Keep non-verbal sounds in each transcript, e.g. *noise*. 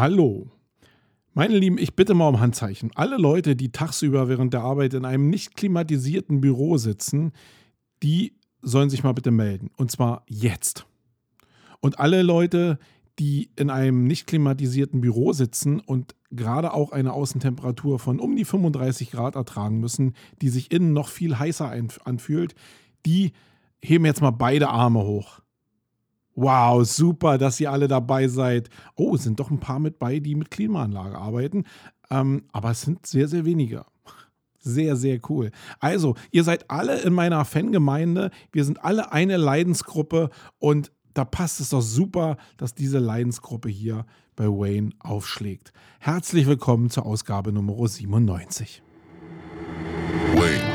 Hallo. Meine Lieben, ich bitte mal um Handzeichen. Alle Leute, die tagsüber während der Arbeit in einem nicht klimatisierten Büro sitzen, die sollen sich mal bitte melden. Und zwar jetzt. Und alle Leute, die in einem nicht klimatisierten Büro sitzen und gerade auch eine Außentemperatur von um die 35 Grad ertragen müssen, die sich innen noch viel heißer anfühlt, die heben jetzt mal beide Arme hoch. Wow, super, dass ihr alle dabei seid. Oh, es sind doch ein paar mit bei, die mit Klimaanlage arbeiten. Ähm, aber es sind sehr, sehr wenige. Sehr, sehr cool. Also, ihr seid alle in meiner Fangemeinde. Wir sind alle eine Leidensgruppe und da passt es doch super, dass diese Leidensgruppe hier bei Wayne aufschlägt. Herzlich willkommen zur Ausgabe Nummer 97. Wayne.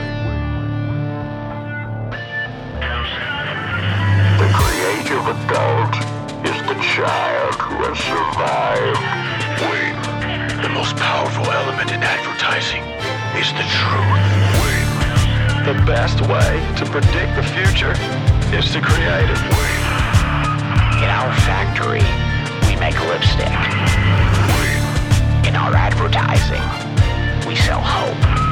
Adult is the child who has survived. Wayne. The most powerful element in advertising is the truth. Wayne. The best way to predict the future is to create it. Wayne. In our factory, we make lipstick. Wayne. In our advertising, we sell hope.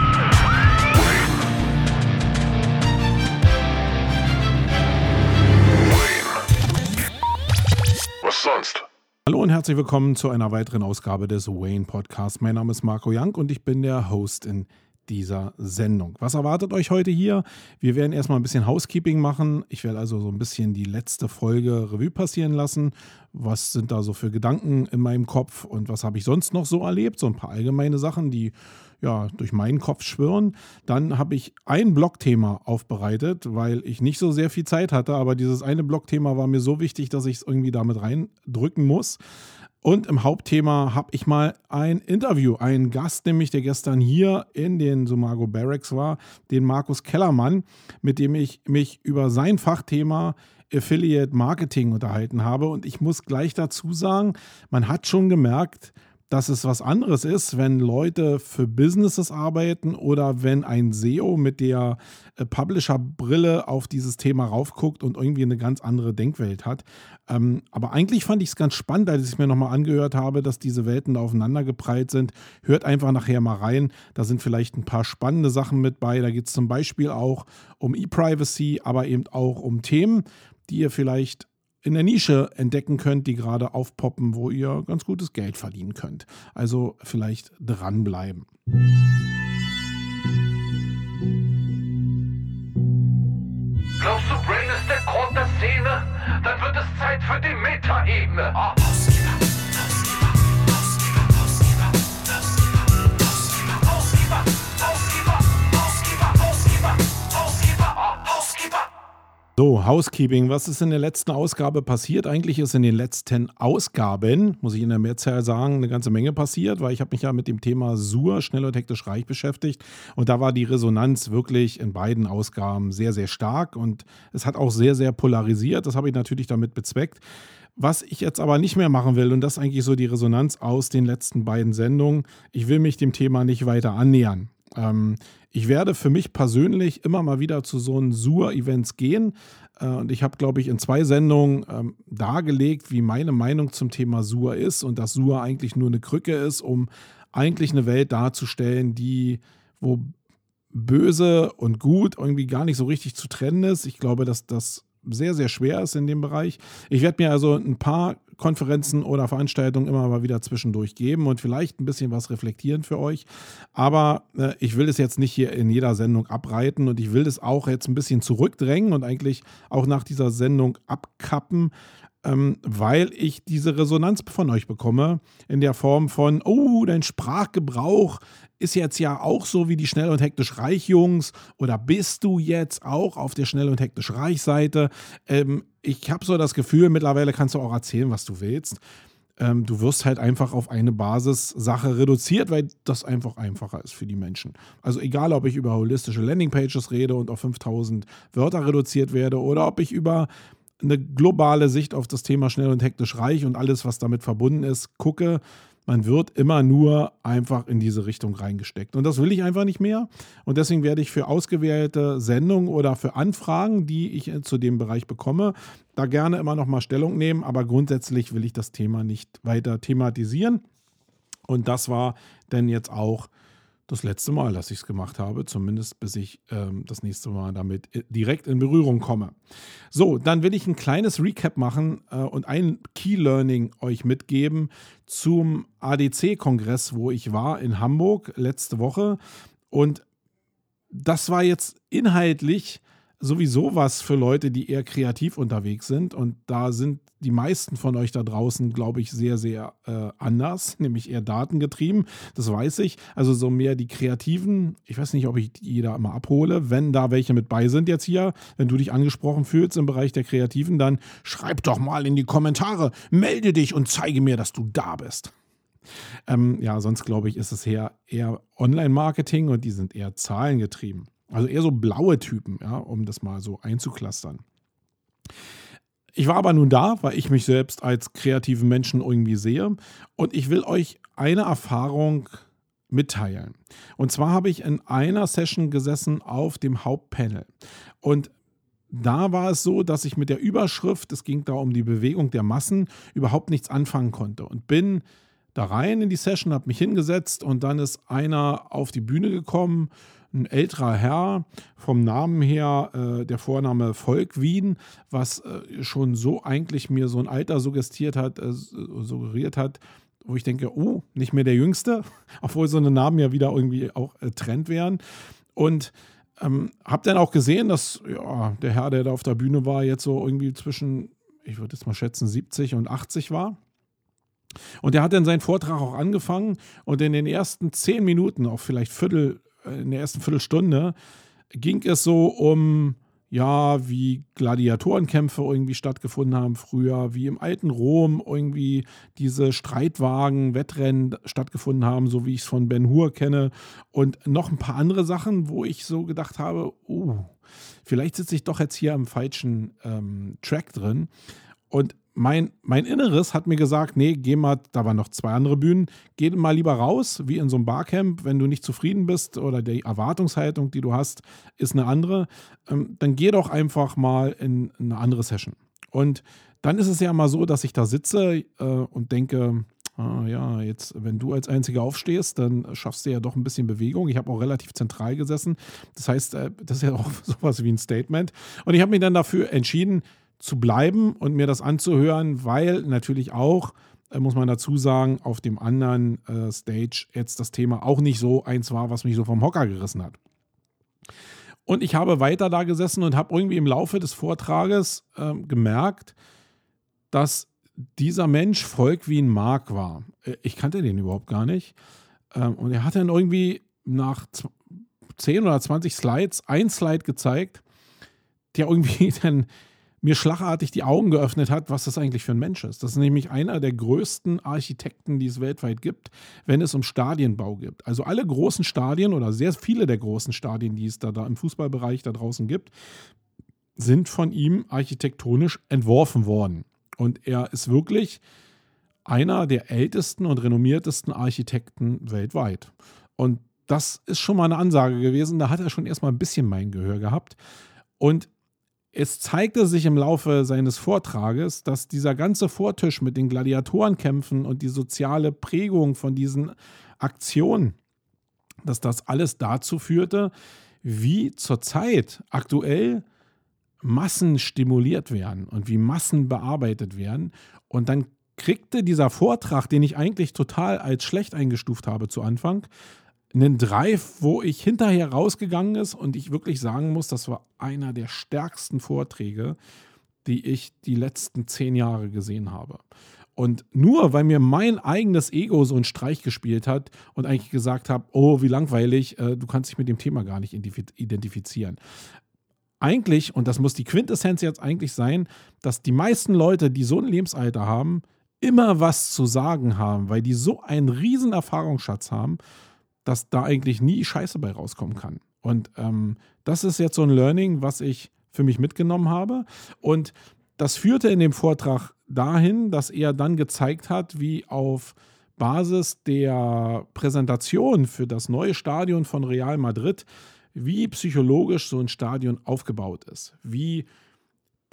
Sonst? Hallo und herzlich willkommen zu einer weiteren Ausgabe des Wayne Podcasts. Mein Name ist Marco Young und ich bin der Host in dieser Sendung. Was erwartet euch heute hier? Wir werden erstmal ein bisschen Housekeeping machen. Ich werde also so ein bisschen die letzte Folge Revue passieren lassen. Was sind da so für Gedanken in meinem Kopf und was habe ich sonst noch so erlebt? So ein paar allgemeine Sachen, die ja, durch meinen Kopf schwirren. Dann habe ich ein Blogthema aufbereitet, weil ich nicht so sehr viel Zeit hatte, aber dieses eine Blogthema war mir so wichtig, dass ich es irgendwie damit reindrücken muss. Und im Hauptthema habe ich mal ein Interview, einen Gast, nämlich der gestern hier in den Sumago Barracks war, den Markus Kellermann, mit dem ich mich über sein Fachthema Affiliate Marketing unterhalten habe. Und ich muss gleich dazu sagen, man hat schon gemerkt, dass es was anderes ist, wenn Leute für Businesses arbeiten oder wenn ein SEO mit der äh, Publisher-Brille auf dieses Thema raufguckt und irgendwie eine ganz andere Denkwelt hat. Ähm, aber eigentlich fand ich es ganz spannend, als ich es mir nochmal angehört habe, dass diese Welten da aufeinander geprallt sind. Hört einfach nachher mal rein. Da sind vielleicht ein paar spannende Sachen mit bei. Da geht es zum Beispiel auch um E-Privacy, aber eben auch um Themen, die ihr vielleicht in der Nische entdecken könnt, die gerade aufpoppen, wo ihr ganz gutes Geld verdienen könnt. Also vielleicht dranbleiben. Glaubst du, Brain ist der Grund der Szene? Dann wird es Zeit für die Metaebene. Oh. So, Housekeeping. Was ist in der letzten Ausgabe passiert? Eigentlich ist in den letzten Ausgaben, muss ich in der Mehrzahl sagen, eine ganze Menge passiert, weil ich habe mich ja mit dem Thema SUR, schnell und hektisch reich, beschäftigt. Und da war die Resonanz wirklich in beiden Ausgaben sehr, sehr stark. Und es hat auch sehr, sehr polarisiert. Das habe ich natürlich damit bezweckt. Was ich jetzt aber nicht mehr machen will, und das ist eigentlich so die Resonanz aus den letzten beiden Sendungen, ich will mich dem Thema nicht weiter annähern. Ähm, ich werde für mich persönlich immer mal wieder zu so Sur-Events gehen. Äh, und ich habe, glaube ich, in zwei Sendungen ähm, dargelegt, wie meine Meinung zum Thema Sur ist und dass Sur eigentlich nur eine Krücke ist, um eigentlich eine Welt darzustellen, die, wo böse und gut irgendwie gar nicht so richtig zu trennen ist. Ich glaube, dass das sehr, sehr schwer ist in dem Bereich. Ich werde mir also ein paar Konferenzen oder Veranstaltungen immer mal wieder zwischendurch geben und vielleicht ein bisschen was reflektieren für euch. Aber äh, ich will es jetzt nicht hier in jeder Sendung abreiten und ich will es auch jetzt ein bisschen zurückdrängen und eigentlich auch nach dieser Sendung abkappen, ähm, weil ich diese Resonanz von euch bekomme in der Form von, oh, dein Sprachgebrauch ist jetzt ja auch so wie die Schnell und Hektisch Reich Jungs oder bist du jetzt auch auf der Schnell und Hektisch Reich Seite? Ähm, ich habe so das Gefühl, mittlerweile kannst du auch erzählen, was du willst. Ähm, du wirst halt einfach auf eine Basissache reduziert, weil das einfach einfacher ist für die Menschen. Also egal, ob ich über holistische Landingpages rede und auf 5000 Wörter reduziert werde oder ob ich über eine globale Sicht auf das Thema schnell und hektisch reich und alles, was damit verbunden ist, gucke, man wird immer nur einfach in diese Richtung reingesteckt. Und das will ich einfach nicht mehr. Und deswegen werde ich für ausgewählte Sendungen oder für Anfragen, die ich zu dem Bereich bekomme, da gerne immer noch mal Stellung nehmen. Aber grundsätzlich will ich das Thema nicht weiter thematisieren. Und das war denn jetzt auch das letzte Mal, dass ich es gemacht habe, zumindest bis ich ähm, das nächste Mal damit äh, direkt in Berührung komme. So, dann will ich ein kleines Recap machen äh, und ein Key Learning euch mitgeben zum ADC-Kongress, wo ich war in Hamburg letzte Woche. Und das war jetzt inhaltlich sowieso was für Leute, die eher kreativ unterwegs sind. Und da sind die meisten von euch da draußen, glaube ich, sehr, sehr äh, anders, *laughs* nämlich eher datengetrieben. Das weiß ich. Also so mehr die Kreativen. Ich weiß nicht, ob ich da immer abhole. Wenn da welche mit bei sind jetzt hier, wenn du dich angesprochen fühlst im Bereich der Kreativen, dann schreib doch mal in die Kommentare, melde dich und zeige mir, dass du da bist. Ähm, ja, sonst glaube ich, ist es eher, eher Online-Marketing und die sind eher zahlengetrieben. Also eher so blaue Typen, ja, um das mal so einzuklustern. Ich war aber nun da, weil ich mich selbst als kreativen Menschen irgendwie sehe und ich will euch eine Erfahrung mitteilen. Und zwar habe ich in einer Session gesessen auf dem Hauptpanel und da war es so, dass ich mit der Überschrift, es ging da um die Bewegung der Massen, überhaupt nichts anfangen konnte und bin da rein in die Session, habe mich hingesetzt und dann ist einer auf die Bühne gekommen ein älterer Herr, vom Namen her äh, der Vorname Volk Wien, was äh, schon so eigentlich mir so ein Alter suggestiert hat, äh, suggeriert hat, wo ich denke, oh, nicht mehr der Jüngste, *laughs* obwohl so eine Namen ja wieder irgendwie auch äh, Trend wären. Und ähm, habe dann auch gesehen, dass ja, der Herr, der da auf der Bühne war, jetzt so irgendwie zwischen, ich würde jetzt mal schätzen, 70 und 80 war. Und er hat dann seinen Vortrag auch angefangen und in den ersten zehn Minuten, auch vielleicht Viertel, in der ersten Viertelstunde ging es so um, ja, wie Gladiatorenkämpfe irgendwie stattgefunden haben früher, wie im alten Rom irgendwie diese Streitwagen, Wettrennen stattgefunden haben, so wie ich es von Ben Hur kenne. Und noch ein paar andere Sachen, wo ich so gedacht habe, uh, vielleicht sitze ich doch jetzt hier am falschen ähm, Track drin. Und mein, mein Inneres hat mir gesagt, nee, geh mal, da waren noch zwei andere Bühnen, geh mal lieber raus, wie in so einem Barcamp, wenn du nicht zufrieden bist oder die Erwartungshaltung, die du hast, ist eine andere, ähm, dann geh doch einfach mal in eine andere Session. Und dann ist es ja mal so, dass ich da sitze äh, und denke, ah, ja, jetzt, wenn du als Einziger aufstehst, dann schaffst du ja doch ein bisschen Bewegung. Ich habe auch relativ zentral gesessen. Das heißt, äh, das ist ja auch *laughs* sowas wie ein Statement. Und ich habe mich dann dafür entschieden, zu bleiben und mir das anzuhören, weil natürlich auch, äh, muss man dazu sagen, auf dem anderen äh, Stage jetzt das Thema auch nicht so eins war, was mich so vom Hocker gerissen hat. Und ich habe weiter da gesessen und habe irgendwie im Laufe des Vortrages äh, gemerkt, dass dieser Mensch Volk wie ein Mark war. Äh, ich kannte den überhaupt gar nicht. Ähm, und er hat dann irgendwie nach 10 oder 20 Slides ein Slide gezeigt, der irgendwie *laughs* dann mir schlagartig die Augen geöffnet hat, was das eigentlich für ein Mensch ist. Das ist nämlich einer der größten Architekten, die es weltweit gibt, wenn es um Stadienbau geht. Also alle großen Stadien oder sehr viele der großen Stadien, die es da, da im Fußballbereich da draußen gibt, sind von ihm architektonisch entworfen worden. Und er ist wirklich einer der ältesten und renommiertesten Architekten weltweit. Und das ist schon mal eine Ansage gewesen. Da hat er schon erstmal ein bisschen mein Gehör gehabt. Und es zeigte sich im Laufe seines Vortrages, dass dieser ganze Vortisch mit den Gladiatorenkämpfen und die soziale Prägung von diesen Aktionen, dass das alles dazu führte, wie zurzeit aktuell Massen stimuliert werden und wie Massen bearbeitet werden. Und dann kriegte dieser Vortrag, den ich eigentlich total als schlecht eingestuft habe zu Anfang, einen Drive, wo ich hinterher rausgegangen ist und ich wirklich sagen muss, das war einer der stärksten Vorträge, die ich die letzten zehn Jahre gesehen habe. Und nur weil mir mein eigenes Ego so einen Streich gespielt hat und eigentlich gesagt habe, oh, wie langweilig, äh, du kannst dich mit dem Thema gar nicht identifizieren. Eigentlich, und das muss die Quintessenz jetzt eigentlich sein, dass die meisten Leute, die so ein Lebensalter haben, immer was zu sagen haben, weil die so einen riesen Erfahrungsschatz haben dass da eigentlich nie Scheiße bei rauskommen kann. Und ähm, das ist jetzt so ein Learning, was ich für mich mitgenommen habe. Und das führte in dem Vortrag dahin, dass er dann gezeigt hat, wie auf Basis der Präsentation für das neue Stadion von Real Madrid, wie psychologisch so ein Stadion aufgebaut ist, wie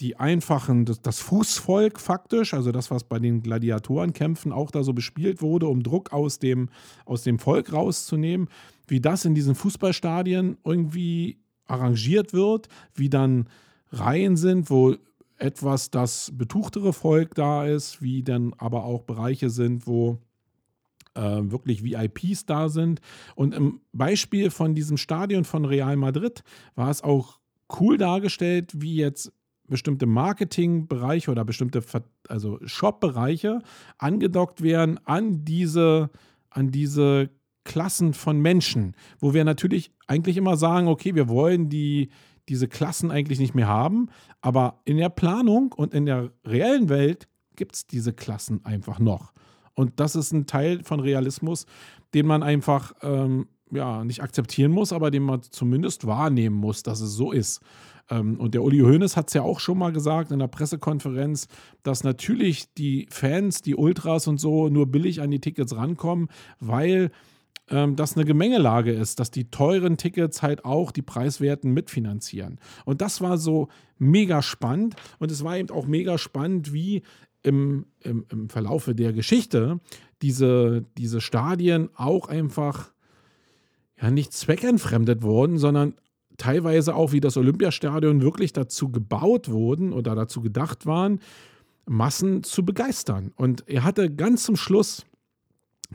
die einfachen, das, das, Fußvolk faktisch, also das, was bei den Gladiatorenkämpfen auch da so bespielt wurde, um Druck aus dem, aus dem Volk rauszunehmen, wie das in diesen Fußballstadien irgendwie arrangiert wird, wie dann Reihen sind, wo etwas das betuchtere Volk da ist, wie dann aber auch Bereiche sind, wo äh, wirklich VIPs da sind. Und im Beispiel von diesem Stadion von Real Madrid war es auch cool dargestellt, wie jetzt bestimmte Marketingbereiche oder bestimmte also Shop-Bereiche angedockt werden an diese, an diese Klassen von Menschen, wo wir natürlich eigentlich immer sagen, okay, wir wollen die, diese Klassen eigentlich nicht mehr haben, aber in der Planung und in der reellen Welt gibt es diese Klassen einfach noch. Und das ist ein Teil von Realismus, den man einfach ähm, ja, nicht akzeptieren muss, aber den man zumindest wahrnehmen muss, dass es so ist. Ähm, und der Uli Hoeneß hat es ja auch schon mal gesagt in der Pressekonferenz, dass natürlich die Fans, die Ultras und so nur billig an die Tickets rankommen, weil ähm, das eine Gemengelage ist, dass die teuren Tickets halt auch die Preiswerten mitfinanzieren. Und das war so mega spannend. Und es war eben auch mega spannend, wie im, im, im Verlaufe der Geschichte diese, diese Stadien auch einfach ja nicht zweckentfremdet wurden, sondern teilweise auch wie das Olympiastadion wirklich dazu gebaut wurden oder dazu gedacht waren, Massen zu begeistern. Und er hatte ganz zum Schluss,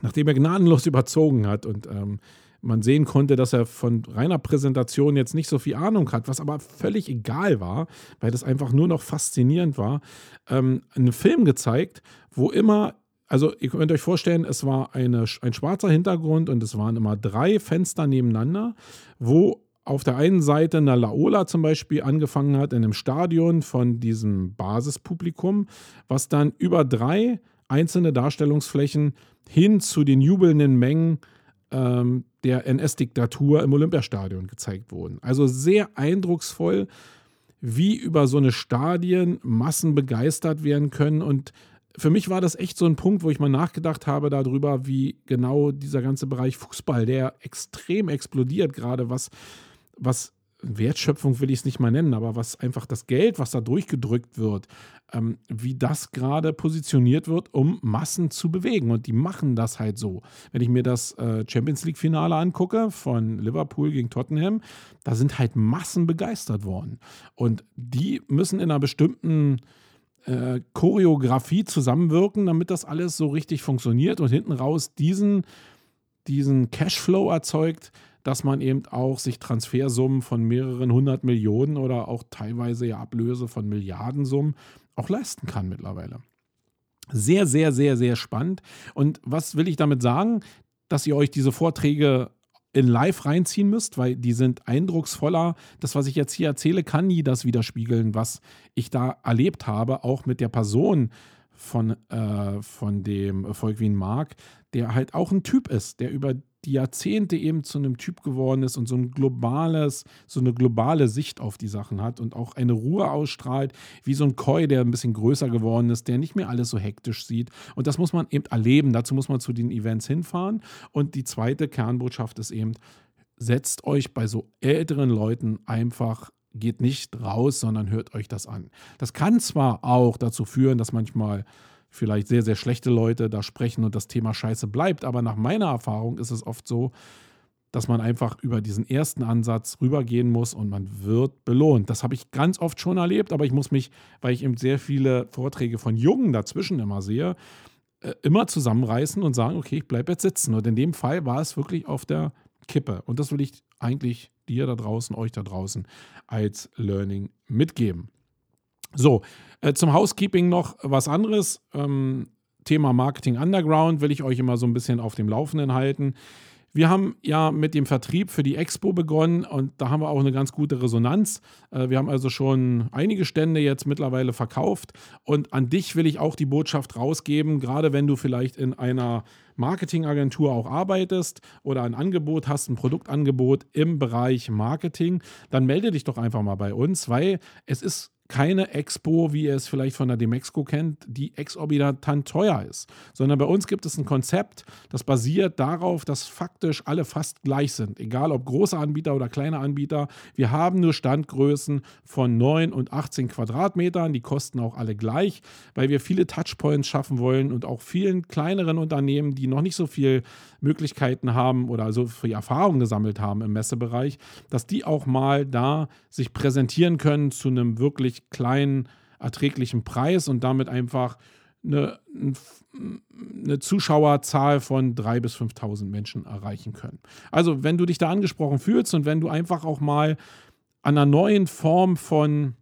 nachdem er gnadenlos *laughs* überzogen hat und ähm, man sehen konnte, dass er von reiner Präsentation jetzt nicht so viel Ahnung hat, was aber völlig egal war, weil das einfach nur noch faszinierend war, ähm, einen Film gezeigt, wo immer also ihr könnt euch vorstellen, es war eine, ein schwarzer Hintergrund und es waren immer drei Fenster nebeneinander, wo auf der einen Seite eine Laola zum Beispiel angefangen hat in einem Stadion von diesem Basispublikum, was dann über drei einzelne Darstellungsflächen hin zu den jubelnden Mengen ähm, der NS-Diktatur im Olympiastadion gezeigt wurden. Also sehr eindrucksvoll, wie über so eine Stadien Massen begeistert werden können. Und für mich war das echt so ein Punkt, wo ich mal nachgedacht habe darüber, wie genau dieser ganze Bereich Fußball, der extrem explodiert, gerade was was Wertschöpfung will ich es nicht mal nennen, aber was einfach das Geld, was da durchgedrückt wird, ähm, wie das gerade positioniert wird, um Massen zu bewegen. Und die machen das halt so. Wenn ich mir das äh, Champions League-Finale angucke von Liverpool gegen Tottenham, da sind halt Massen begeistert worden. Und die müssen in einer bestimmten äh, Choreografie zusammenwirken, damit das alles so richtig funktioniert und hinten raus diesen, diesen Cashflow erzeugt, dass man eben auch sich Transfersummen von mehreren hundert Millionen oder auch teilweise ja Ablöse von Milliardensummen auch leisten kann mittlerweile. Sehr, sehr, sehr, sehr spannend. Und was will ich damit sagen? Dass ihr euch diese Vorträge in live reinziehen müsst, weil die sind eindrucksvoller. Das, was ich jetzt hier erzähle, kann nie das widerspiegeln, was ich da erlebt habe, auch mit der Person von, äh, von dem Volkwin Mark, der halt auch ein Typ ist, der über die Jahrzehnte eben zu einem Typ geworden ist und so ein globales, so eine globale Sicht auf die Sachen hat und auch eine Ruhe ausstrahlt, wie so ein Koi, der ein bisschen größer geworden ist, der nicht mehr alles so hektisch sieht. Und das muss man eben erleben. Dazu muss man zu den Events hinfahren. Und die zweite Kernbotschaft ist eben, setzt euch bei so älteren Leuten einfach geht nicht raus, sondern hört euch das an. Das kann zwar auch dazu führen, dass manchmal vielleicht sehr, sehr schlechte Leute da sprechen und das Thema Scheiße bleibt. Aber nach meiner Erfahrung ist es oft so, dass man einfach über diesen ersten Ansatz rübergehen muss und man wird belohnt. Das habe ich ganz oft schon erlebt, aber ich muss mich, weil ich eben sehr viele Vorträge von Jungen dazwischen immer sehe, äh, immer zusammenreißen und sagen, okay, ich bleibe jetzt sitzen. Und in dem Fall war es wirklich auf der Kippe. Und das will ich eigentlich dir da draußen, euch da draußen als Learning mitgeben. So, äh, zum Housekeeping noch was anderes. Ähm, Thema Marketing Underground will ich euch immer so ein bisschen auf dem Laufenden halten. Wir haben ja mit dem Vertrieb für die Expo begonnen und da haben wir auch eine ganz gute Resonanz. Äh, wir haben also schon einige Stände jetzt mittlerweile verkauft und an dich will ich auch die Botschaft rausgeben, gerade wenn du vielleicht in einer Marketingagentur auch arbeitest oder ein Angebot hast, ein Produktangebot im Bereich Marketing, dann melde dich doch einfach mal bei uns, weil es ist keine Expo, wie ihr es vielleicht von der Demexco kennt, die exorbitant teuer ist, sondern bei uns gibt es ein Konzept, das basiert darauf, dass faktisch alle fast gleich sind, egal ob große Anbieter oder kleine Anbieter. Wir haben nur Standgrößen von 9 und 18 Quadratmetern, die kosten auch alle gleich, weil wir viele Touchpoints schaffen wollen und auch vielen kleineren Unternehmen, die noch nicht so viel Möglichkeiten haben oder so viel Erfahrung gesammelt haben im Messebereich, dass die auch mal da sich präsentieren können zu einem wirklich kleinen, erträglichen Preis und damit einfach eine, eine Zuschauerzahl von 3.000 bis 5.000 Menschen erreichen können. Also wenn du dich da angesprochen fühlst und wenn du einfach auch mal an einer neuen Form von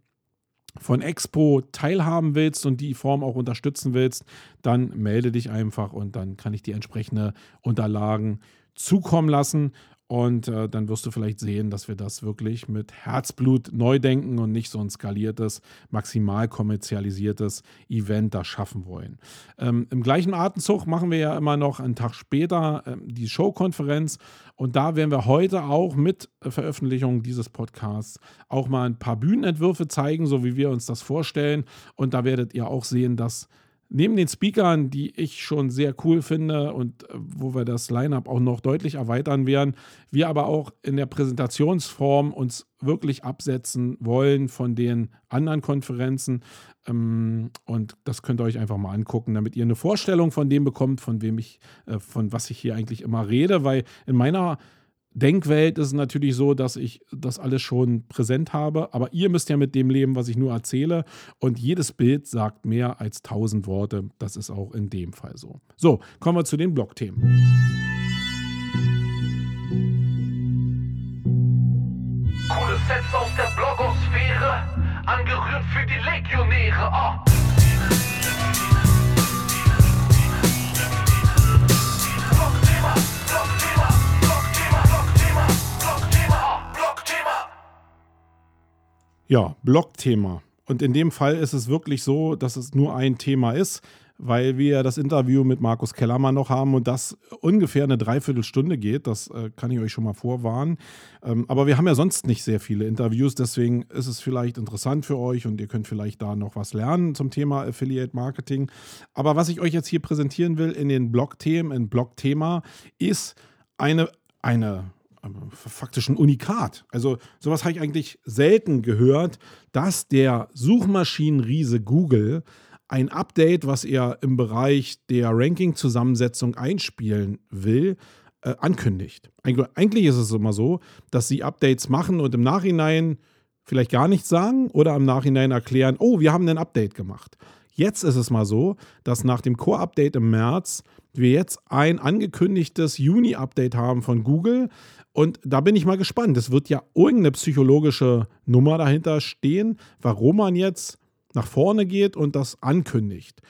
von Expo teilhaben willst und die Form auch unterstützen willst, dann melde dich einfach und dann kann ich dir entsprechende Unterlagen zukommen lassen. Und äh, dann wirst du vielleicht sehen, dass wir das wirklich mit Herzblut neu denken und nicht so ein skaliertes, maximal kommerzialisiertes Event da schaffen wollen. Ähm, Im gleichen Atemzug machen wir ja immer noch einen Tag später äh, die Showkonferenz. Und da werden wir heute auch mit Veröffentlichung dieses Podcasts auch mal ein paar Bühnenentwürfe zeigen, so wie wir uns das vorstellen. Und da werdet ihr auch sehen, dass neben den Speakern, die ich schon sehr cool finde und äh, wo wir das Line-up auch noch deutlich erweitern werden, wir aber auch in der Präsentationsform uns wirklich absetzen wollen von den anderen Konferenzen. Ähm, und das könnt ihr euch einfach mal angucken, damit ihr eine Vorstellung von dem bekommt, von wem ich, äh, von was ich hier eigentlich immer rede, weil in meiner Denkwelt ist es natürlich so, dass ich das alles schon präsent habe, aber ihr müsst ja mit dem leben, was ich nur erzähle und jedes Bild sagt mehr als tausend Worte. Das ist auch in dem Fall so. So, kommen wir zu den Blogthemen. Coole Sets aus der Blogosphäre, angerührt für die Legionäre. Oh. Ja, Blogthema. Und in dem Fall ist es wirklich so, dass es nur ein Thema ist, weil wir das Interview mit Markus Kellermann noch haben und das ungefähr eine Dreiviertelstunde geht. Das äh, kann ich euch schon mal vorwarnen. Ähm, aber wir haben ja sonst nicht sehr viele Interviews, deswegen ist es vielleicht interessant für euch und ihr könnt vielleicht da noch was lernen zum Thema Affiliate Marketing. Aber was ich euch jetzt hier präsentieren will in den Blogthemen, in Blogthema, ist eine, eine faktisch ein Unikat. Also sowas habe ich eigentlich selten gehört, dass der Suchmaschinenriese Google ein Update, was er im Bereich der Ranking-Zusammensetzung einspielen will, äh, ankündigt. Eigentlich ist es immer so, dass sie Updates machen und im Nachhinein vielleicht gar nichts sagen oder im Nachhinein erklären, oh, wir haben ein Update gemacht. Jetzt ist es mal so, dass nach dem Core-Update im März wir jetzt ein angekündigtes Juni-Update haben von Google, und da bin ich mal gespannt. Es wird ja irgendeine psychologische Nummer dahinter stehen, warum man jetzt nach vorne geht und das ankündigt.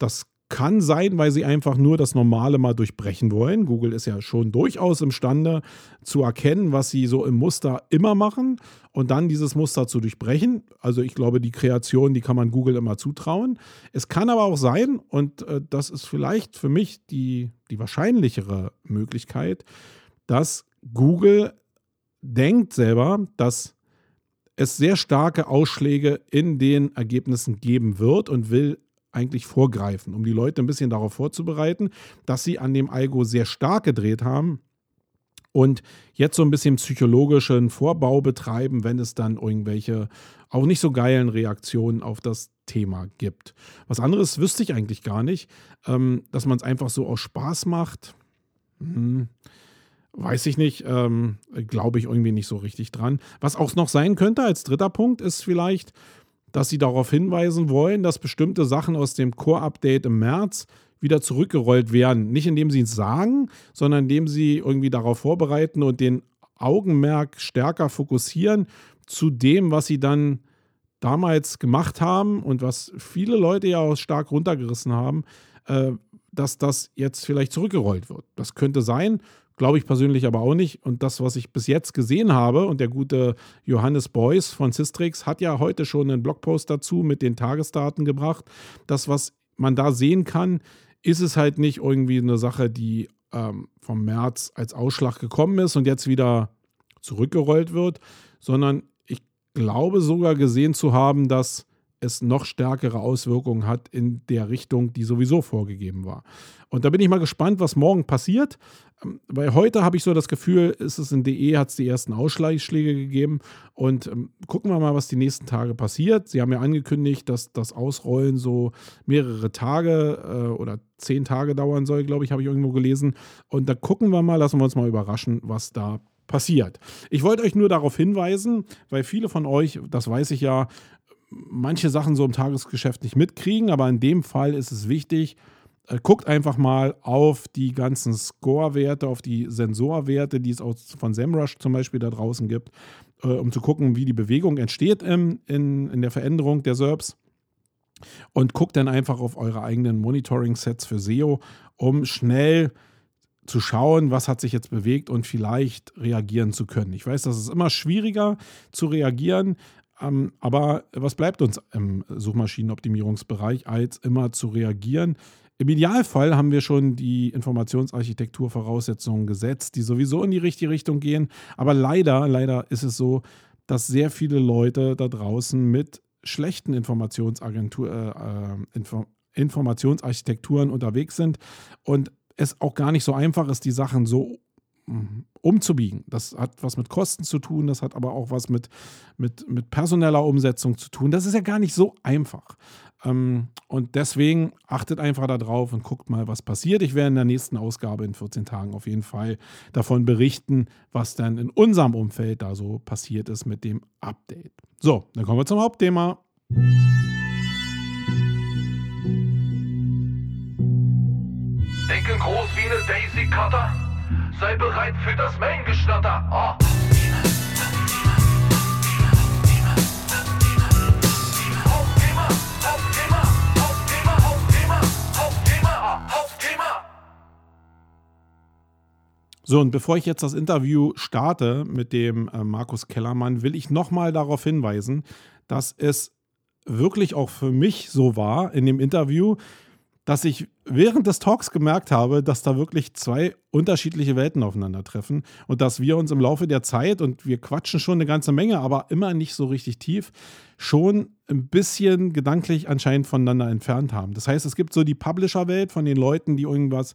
Das kann sein, weil sie einfach nur das Normale mal durchbrechen wollen. Google ist ja schon durchaus imstande zu erkennen, was sie so im Muster immer machen und dann dieses Muster zu durchbrechen. Also ich glaube, die Kreation, die kann man Google immer zutrauen. Es kann aber auch sein, und äh, das ist vielleicht für mich die, die wahrscheinlichere Möglichkeit, dass Google denkt selber, dass es sehr starke Ausschläge in den Ergebnissen geben wird und will eigentlich vorgreifen, um die Leute ein bisschen darauf vorzubereiten, dass sie an dem Algo sehr stark gedreht haben und jetzt so ein bisschen psychologischen Vorbau betreiben, wenn es dann irgendwelche auch nicht so geilen Reaktionen auf das Thema gibt. Was anderes wüsste ich eigentlich gar nicht, ähm, dass man es einfach so aus Spaß macht. Hm Weiß ich nicht, ähm, glaube ich irgendwie nicht so richtig dran. Was auch noch sein könnte als dritter Punkt ist vielleicht, dass sie darauf hinweisen wollen, dass bestimmte Sachen aus dem Core-Update im März wieder zurückgerollt werden. Nicht indem sie es sagen, sondern indem sie irgendwie darauf vorbereiten und den Augenmerk stärker fokussieren zu dem, was sie dann damals gemacht haben und was viele Leute ja auch stark runtergerissen haben, äh, dass das jetzt vielleicht zurückgerollt wird. Das könnte sein. Glaube ich persönlich aber auch nicht. Und das, was ich bis jetzt gesehen habe, und der gute Johannes Beuys von Systrix hat ja heute schon einen Blogpost dazu mit den Tagesdaten gebracht. Das, was man da sehen kann, ist es halt nicht irgendwie eine Sache, die ähm, vom März als Ausschlag gekommen ist und jetzt wieder zurückgerollt wird, sondern ich glaube sogar gesehen zu haben, dass es noch stärkere Auswirkungen hat in der Richtung, die sowieso vorgegeben war. Und da bin ich mal gespannt, was morgen passiert. Ähm, weil heute habe ich so das Gefühl, ist es in DE, hat es die ersten Ausschläge gegeben. Und ähm, gucken wir mal, was die nächsten Tage passiert. Sie haben ja angekündigt, dass das Ausrollen so mehrere Tage äh, oder zehn Tage dauern soll, glaube ich, habe ich irgendwo gelesen. Und da gucken wir mal, lassen wir uns mal überraschen, was da passiert. Ich wollte euch nur darauf hinweisen, weil viele von euch, das weiß ich ja, manche Sachen so im Tagesgeschäft nicht mitkriegen, aber in dem Fall ist es wichtig, guckt einfach mal auf die ganzen Score-Werte, auf die Sensorwerte, die es auch von SEMrush zum Beispiel da draußen gibt, äh, um zu gucken, wie die Bewegung entsteht im, in, in der Veränderung der SERPs. Und guckt dann einfach auf eure eigenen Monitoring-Sets für SEO, um schnell zu schauen, was hat sich jetzt bewegt und vielleicht reagieren zu können. Ich weiß, das ist immer schwieriger zu reagieren, ähm, aber was bleibt uns im Suchmaschinenoptimierungsbereich, als immer zu reagieren? Im Idealfall haben wir schon die Informationsarchitektur-Voraussetzungen gesetzt, die sowieso in die richtige Richtung gehen. Aber leider, leider ist es so, dass sehr viele Leute da draußen mit schlechten Informationsagentur, äh, äh Info Informationsarchitekturen unterwegs sind und es auch gar nicht so einfach ist, die Sachen so umzubiegen. Das hat was mit Kosten zu tun, das hat aber auch was mit, mit, mit personeller Umsetzung zu tun. Das ist ja gar nicht so einfach. Ähm, und deswegen achtet einfach darauf und guckt mal, was passiert. Ich werde in der nächsten Ausgabe in 14 Tagen auf jeden Fall davon berichten, was dann in unserem Umfeld da so passiert ist mit dem Update. So, dann kommen wir zum Hauptthema. Denken groß wie eine Daisy Cutter. Sei bereit für das Main-Geschnatter. Oh. So, und bevor ich jetzt das Interview starte mit dem äh, Markus Kellermann, will ich nochmal darauf hinweisen, dass es wirklich auch für mich so war in dem Interview, dass ich während des Talks gemerkt habe, dass da wirklich zwei unterschiedliche Welten aufeinandertreffen und dass wir uns im Laufe der Zeit, und wir quatschen schon eine ganze Menge, aber immer nicht so richtig tief, schon ein bisschen gedanklich anscheinend voneinander entfernt haben. Das heißt, es gibt so die Publisher-Welt von den Leuten, die irgendwas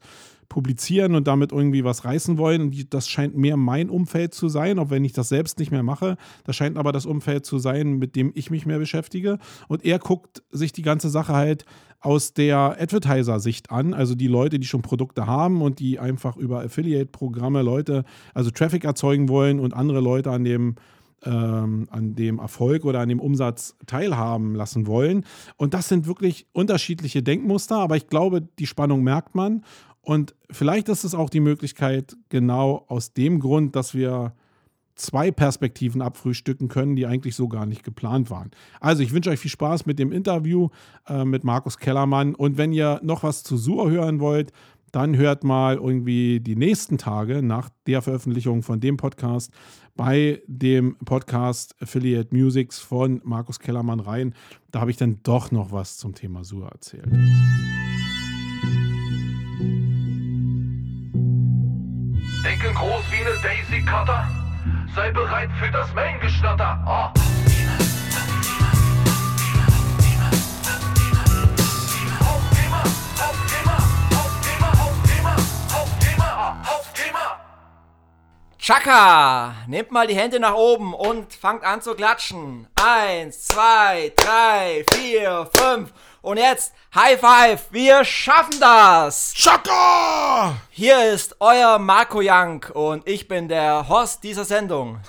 publizieren und damit irgendwie was reißen wollen. Das scheint mehr mein Umfeld zu sein, auch wenn ich das selbst nicht mehr mache. Das scheint aber das Umfeld zu sein, mit dem ich mich mehr beschäftige. Und er guckt sich die ganze Sache halt aus der Advertiser-Sicht an, also die Leute, die schon Produkte haben und die einfach über Affiliate-Programme Leute, also Traffic erzeugen wollen und andere Leute an dem ähm, an dem Erfolg oder an dem Umsatz teilhaben lassen wollen. Und das sind wirklich unterschiedliche Denkmuster, aber ich glaube, die Spannung merkt man. Und vielleicht ist es auch die Möglichkeit, genau aus dem Grund, dass wir zwei Perspektiven abfrühstücken können, die eigentlich so gar nicht geplant waren. Also ich wünsche euch viel Spaß mit dem Interview äh, mit Markus Kellermann. Und wenn ihr noch was zu Sur hören wollt, dann hört mal irgendwie die nächsten Tage nach der Veröffentlichung von dem Podcast bei dem Podcast Affiliate Musics von Markus Kellermann rein. Da habe ich dann doch noch was zum Thema Sur erzählt. Eine Daisy Cutter. Sei bereit für das Main-Geschnatter. Oh. Chaka! Nehmt mal die Hände nach oben und fangt an zu klatschen. Eins, zwei, drei, vier, fünf. Und jetzt High Five! Wir schaffen das! Chaka! Hier ist euer Marco Young und ich bin der Host dieser Sendung.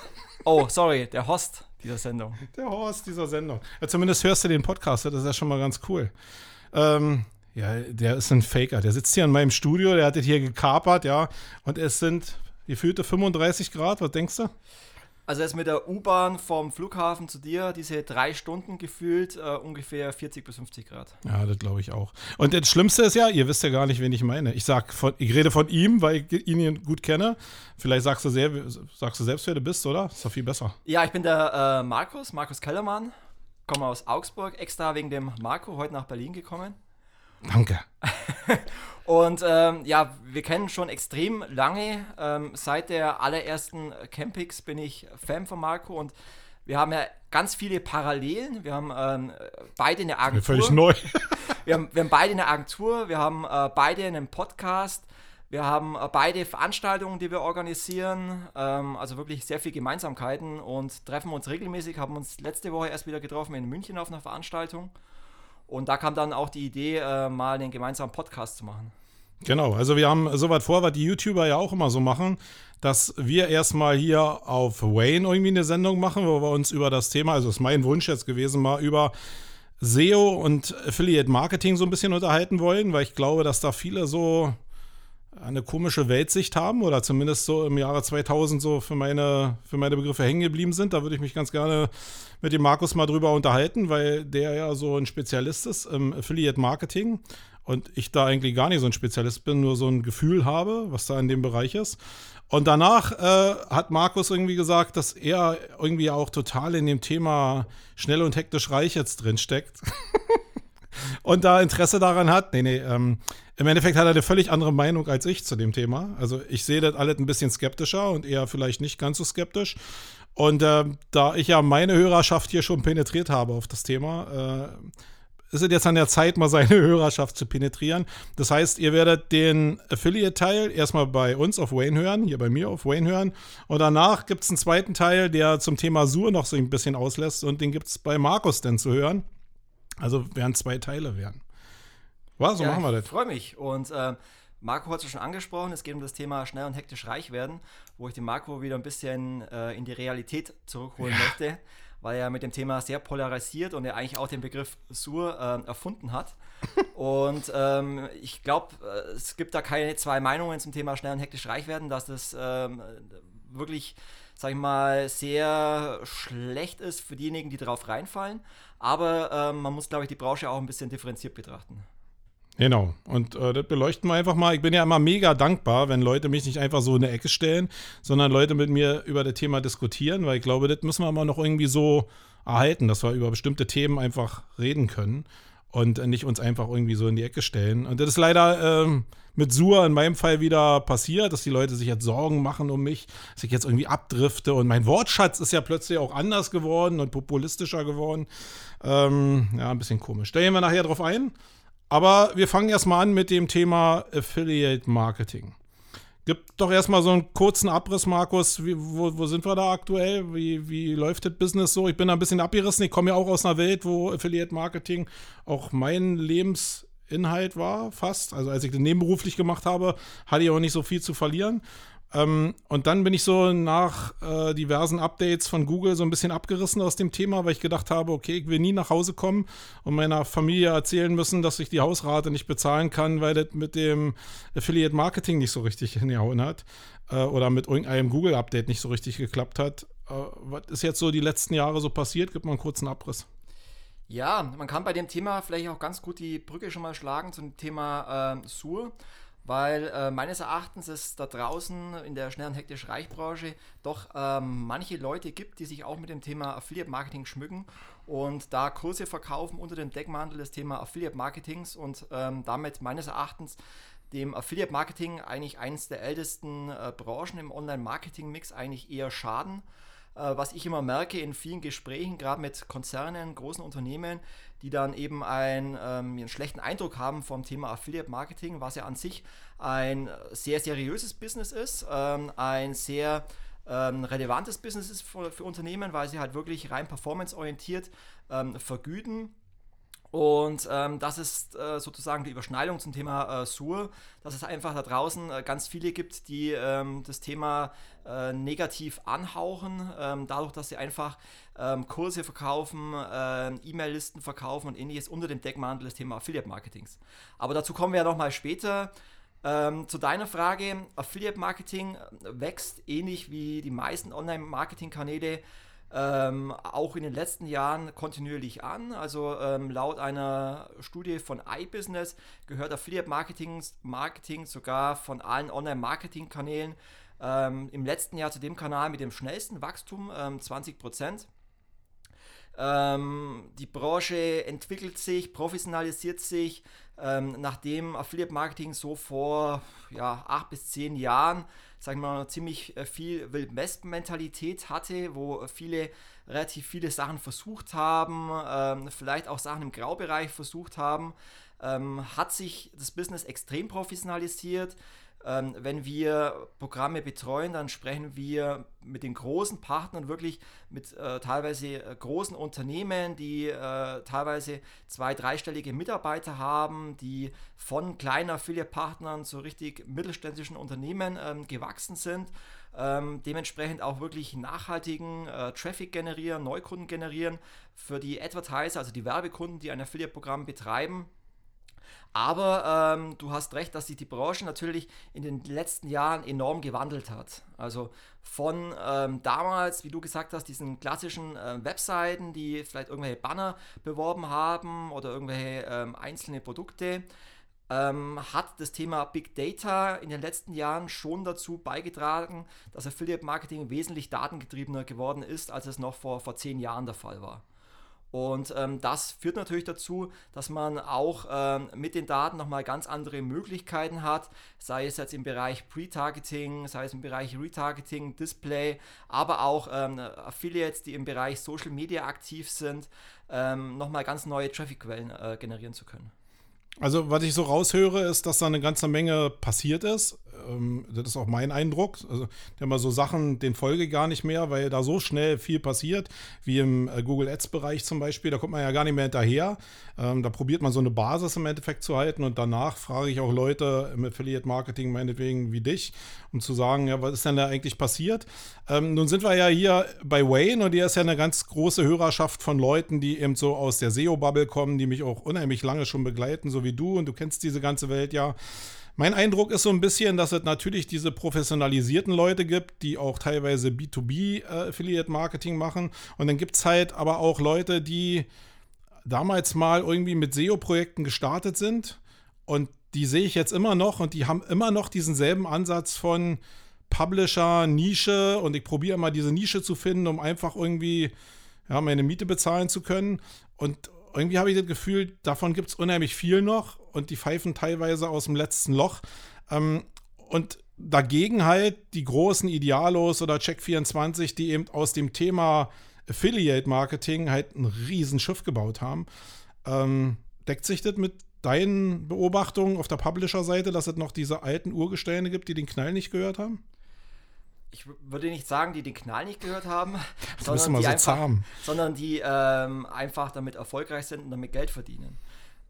Oh, sorry, der Host dieser Sendung. Der Host dieser Sendung. Ja, zumindest hörst du den Podcast, das ist ja schon mal ganz cool. Ähm, ja, der ist ein Faker. Der sitzt hier in meinem Studio, der hat das hier gekapert, ja. Und es sind Gefühlte 35 Grad, was denkst du? Also jetzt mit der U-Bahn vom Flughafen zu dir, diese drei Stunden gefühlt äh, ungefähr 40 bis 50 Grad. Ja, das glaube ich auch. Und das Schlimmste ist ja, ihr wisst ja gar nicht, wen ich meine. Ich sag von, ich rede von ihm, weil ich ihn gut kenne. Vielleicht sagst du, sehr, sagst du selbst, wer du bist, oder? Ist doch viel besser. Ja, ich bin der äh, Markus, Markus Kellermann. Komme aus Augsburg, extra wegen dem Marco heute nach Berlin gekommen. Danke. *laughs* Und ähm, ja, wir kennen schon extrem lange. Ähm, seit der allerersten Campix bin ich Fan von Marco und Wir haben ja ganz viele Parallelen. Wir haben ähm, beide eine Agentur. Völlig neu. *laughs* wir, haben, wir haben beide eine Agentur. Wir haben äh, beide einen Podcast. Wir haben äh, beide Veranstaltungen, die wir organisieren. Ähm, also wirklich sehr viele Gemeinsamkeiten und treffen uns regelmäßig. Haben uns letzte Woche erst wieder getroffen in München auf einer Veranstaltung. Und da kam dann auch die Idee, äh, mal einen gemeinsamen Podcast zu machen. Genau, also wir haben so weit vor, was die YouTuber ja auch immer so machen, dass wir erstmal hier auf Wayne irgendwie eine Sendung machen, wo wir uns über das Thema, also ist mein Wunsch jetzt gewesen, mal über SEO und Affiliate Marketing so ein bisschen unterhalten wollen, weil ich glaube, dass da viele so eine komische Weltsicht haben oder zumindest so im Jahre 2000 so für meine, für meine Begriffe hängen geblieben sind. Da würde ich mich ganz gerne mit dem Markus mal drüber unterhalten, weil der ja so ein Spezialist ist im Affiliate Marketing und ich da eigentlich gar nicht so ein Spezialist bin, nur so ein Gefühl habe, was da in dem Bereich ist. Und danach äh, hat Markus irgendwie gesagt, dass er irgendwie auch total in dem Thema schnell und hektisch reich jetzt drin steckt. *laughs* und da Interesse daran hat. Nee, nee, ähm, im Endeffekt hat er eine völlig andere Meinung als ich zu dem Thema. Also ich sehe das alles ein bisschen skeptischer und eher vielleicht nicht ganz so skeptisch. Und äh, da ich ja meine Hörerschaft hier schon penetriert habe auf das Thema, äh, ist es jetzt an der Zeit, mal seine *laughs* Hörerschaft zu penetrieren. Das heißt, ihr werdet den Affiliate-Teil erstmal bei uns auf Wayne hören, hier bei mir auf Wayne hören. Und danach gibt es einen zweiten Teil, der zum Thema Sur noch so ein bisschen auslässt. Und den gibt es bei Markus denn zu hören. Also werden zwei Teile werden. Was, so ja, machen wir das. Ich freue mich. Und äh, Marco hat es schon angesprochen, es geht um das Thema schnell und hektisch reich werden, wo ich den Marco wieder ein bisschen äh, in die Realität zurückholen ja. möchte weil er mit dem Thema sehr polarisiert und er eigentlich auch den Begriff Sur äh, erfunden hat. *laughs* und ähm, ich glaube, äh, es gibt da keine zwei Meinungen zum Thema schnell und hektisch reich werden, dass das ähm, wirklich, sag ich mal, sehr schlecht ist für diejenigen, die darauf reinfallen. Aber ähm, man muss, glaube ich, die Branche auch ein bisschen differenziert betrachten. Genau. Und äh, das beleuchten wir einfach mal. Ich bin ja immer mega dankbar, wenn Leute mich nicht einfach so in eine Ecke stellen, sondern Leute mit mir über das Thema diskutieren, weil ich glaube, das müssen wir immer noch irgendwie so erhalten, dass wir über bestimmte Themen einfach reden können und nicht uns einfach irgendwie so in die Ecke stellen. Und das ist leider ähm, mit Sur in meinem Fall wieder passiert, dass die Leute sich jetzt Sorgen machen um mich, dass ich jetzt irgendwie abdrifte und mein Wortschatz ist ja plötzlich auch anders geworden und populistischer geworden. Ähm, ja, ein bisschen komisch. Gehen wir nachher drauf ein. Aber wir fangen erstmal an mit dem Thema Affiliate Marketing. Gib doch erstmal so einen kurzen Abriss, Markus. Wie, wo, wo, sind wir da aktuell? Wie, wie läuft das Business so? Ich bin da ein bisschen abgerissen. Ich komme ja auch aus einer Welt, wo Affiliate Marketing auch mein Lebensinhalt war, fast. Also als ich den nebenberuflich gemacht habe, hatte ich auch nicht so viel zu verlieren. Ähm, und dann bin ich so nach äh, diversen Updates von Google so ein bisschen abgerissen aus dem Thema, weil ich gedacht habe, okay, ich will nie nach Hause kommen und meiner Familie erzählen müssen, dass ich die Hausrate nicht bezahlen kann, weil das mit dem Affiliate Marketing nicht so richtig hingehauen hat äh, oder mit irgendeinem Google-Update nicht so richtig geklappt hat. Äh, was ist jetzt so die letzten Jahre so passiert? Gib mal einen kurzen Abriss. Ja, man kann bei dem Thema vielleicht auch ganz gut die Brücke schon mal schlagen zum Thema äh, Sur weil äh, meines Erachtens es da draußen in der schnellen hektisch Reichbranche doch ähm, manche Leute gibt, die sich auch mit dem Thema Affiliate Marketing schmücken und da Kurse verkaufen unter dem Deckmantel des Thema Affiliate Marketings und ähm, damit meines Erachtens dem Affiliate Marketing eigentlich eines der ältesten äh, Branchen im Online-Marketing-Mix eigentlich eher schaden. Äh, was ich immer merke in vielen Gesprächen, gerade mit Konzernen, großen Unternehmen, die dann eben ein, ähm, einen schlechten Eindruck haben vom Thema Affiliate Marketing, was ja an sich ein sehr seriöses Business ist, ähm, ein sehr ähm, relevantes Business ist für, für, Unternehmen, weil sie halt wirklich rein performanceorientiert ähm, vergüten und ähm, das ist äh, sozusagen die Überschneidung zum Thema äh, Sur, dass es einfach da draußen äh, ganz viele gibt, die ähm, das Thema äh, negativ anhauchen, ähm, dadurch, dass sie einfach ähm, Kurse verkaufen, äh, E-Mail-Listen verkaufen und ähnliches unter dem Deckmantel des Thema Affiliate Marketings. Aber dazu kommen wir ja nochmal später. Ähm, zu deiner Frage, Affiliate Marketing wächst ähnlich wie die meisten Online-Marketing-Kanäle ähm, auch in den letzten Jahren kontinuierlich an. Also ähm, laut einer Studie von iBusiness gehört Affiliate Marketing, Marketing sogar von allen Online-Marketing-Kanälen ähm, im letzten Jahr zu dem Kanal mit dem schnellsten Wachstum, 20 ähm, Prozent. Ähm, die Branche entwickelt sich, professionalisiert sich. Ähm, nachdem Affiliate Marketing so vor ja, acht bis zehn Jahren, sagen wir mal, ziemlich äh, viel Wild West-Mentalität hatte, wo viele relativ viele Sachen versucht haben, ähm, vielleicht auch Sachen im Graubereich versucht haben, ähm, hat sich das Business extrem professionalisiert. Ähm, wenn wir Programme betreuen, dann sprechen wir mit den großen Partnern wirklich mit äh, teilweise äh, großen Unternehmen, die äh, teilweise zwei, dreistellige Mitarbeiter haben, die von kleinen Affiliate-Partnern zu richtig mittelständischen Unternehmen ähm, gewachsen sind. Ähm, dementsprechend auch wirklich nachhaltigen äh, Traffic generieren, Neukunden generieren für die Advertiser, also die Werbekunden, die ein Affiliate-Programm betreiben aber ähm, du hast recht, dass sich die Branche natürlich in den letzten Jahren enorm gewandelt hat. Also von ähm, damals, wie du gesagt hast, diesen klassischen äh, Webseiten, die vielleicht irgendwelche Banner beworben haben oder irgendwelche ähm, einzelne Produkte, ähm, hat das Thema Big Data in den letzten Jahren schon dazu beigetragen, dass Affiliate Marketing wesentlich datengetriebener geworden ist, als es noch vor, vor zehn Jahren der Fall war. Und ähm, das führt natürlich dazu, dass man auch ähm, mit den Daten nochmal ganz andere Möglichkeiten hat, sei es jetzt im Bereich Pre-Targeting, sei es im Bereich Retargeting, Display, aber auch ähm, Affiliates, die im Bereich Social Media aktiv sind, ähm, nochmal ganz neue Traffic-Quellen äh, generieren zu können. Also, was ich so raushöre, ist, dass da eine ganze Menge passiert ist. Ähm, das ist auch mein Eindruck. Also, mal so Sachen, den folge gar nicht mehr, weil da so schnell viel passiert, wie im äh, Google Ads-Bereich zum Beispiel. Da kommt man ja gar nicht mehr hinterher. Ähm, da probiert man so eine Basis im Endeffekt zu halten und danach frage ich auch Leute im Affiliate-Marketing meinetwegen wie dich, um zu sagen, ja, was ist denn da eigentlich passiert? Ähm, nun sind wir ja hier bei Wayne und hier ist ja eine ganz große Hörerschaft von Leuten, die eben so aus der SEO-Bubble kommen, die mich auch unheimlich lange schon begleiten, so wie du und du kennst diese ganze Welt ja. Mein Eindruck ist so ein bisschen, dass es natürlich diese professionalisierten Leute gibt, die auch teilweise B2B äh, machen. Und dann gibt es halt aber auch Leute, die damals mal irgendwie mit SEO-Projekten gestartet sind. Und die sehe ich jetzt immer noch und die haben immer noch diesen selben Ansatz von Publisher, Nische und ich probiere immer diese Nische zu finden, um einfach irgendwie ja, meine Miete bezahlen zu können. Und irgendwie habe ich das Gefühl, davon gibt es unheimlich viel noch und die pfeifen teilweise aus dem letzten Loch. Ähm, und dagegen halt die großen Idealos oder Check24, die eben aus dem Thema Affiliate Marketing halt ein Riesenschiff gebaut haben. Ähm, deckt sich das mit deinen Beobachtungen auf der Publisher-Seite, dass es noch diese alten Urgesteine gibt, die den Knall nicht gehört haben? Ich würde nicht sagen, die den Knall nicht gehört haben, *laughs* sondern die, so einfach, sondern die ähm, einfach damit erfolgreich sind und damit Geld verdienen.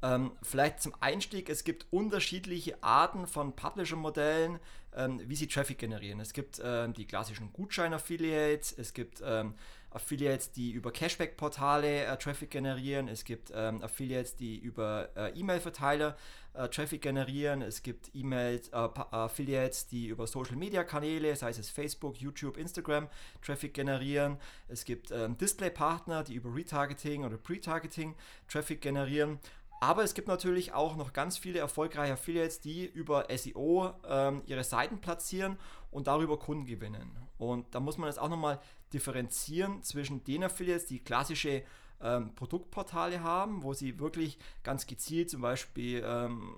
Ähm, vielleicht zum Einstieg, es gibt unterschiedliche Arten von Publisher-Modellen, ähm, wie sie Traffic generieren. Es gibt ähm, die klassischen Gutschein-Affiliates, es gibt ähm, Affiliates, die über Cashback-Portale äh, Traffic generieren, es gibt ähm, Affiliates, die über äh, E-Mail-Verteiler äh, Traffic generieren, es gibt E-Mails, äh, Affiliates, die über Social-Media-Kanäle, sei es Facebook, YouTube, Instagram, Traffic generieren, es gibt ähm, Display-Partner, die über Retargeting oder Pre-Targeting Traffic generieren. Aber es gibt natürlich auch noch ganz viele erfolgreiche Affiliates, die über SEO ähm, ihre Seiten platzieren und darüber Kunden gewinnen. Und da muss man jetzt auch nochmal differenzieren zwischen den Affiliates, die klassische ähm, Produktportale haben, wo sie wirklich ganz gezielt zum Beispiel ähm,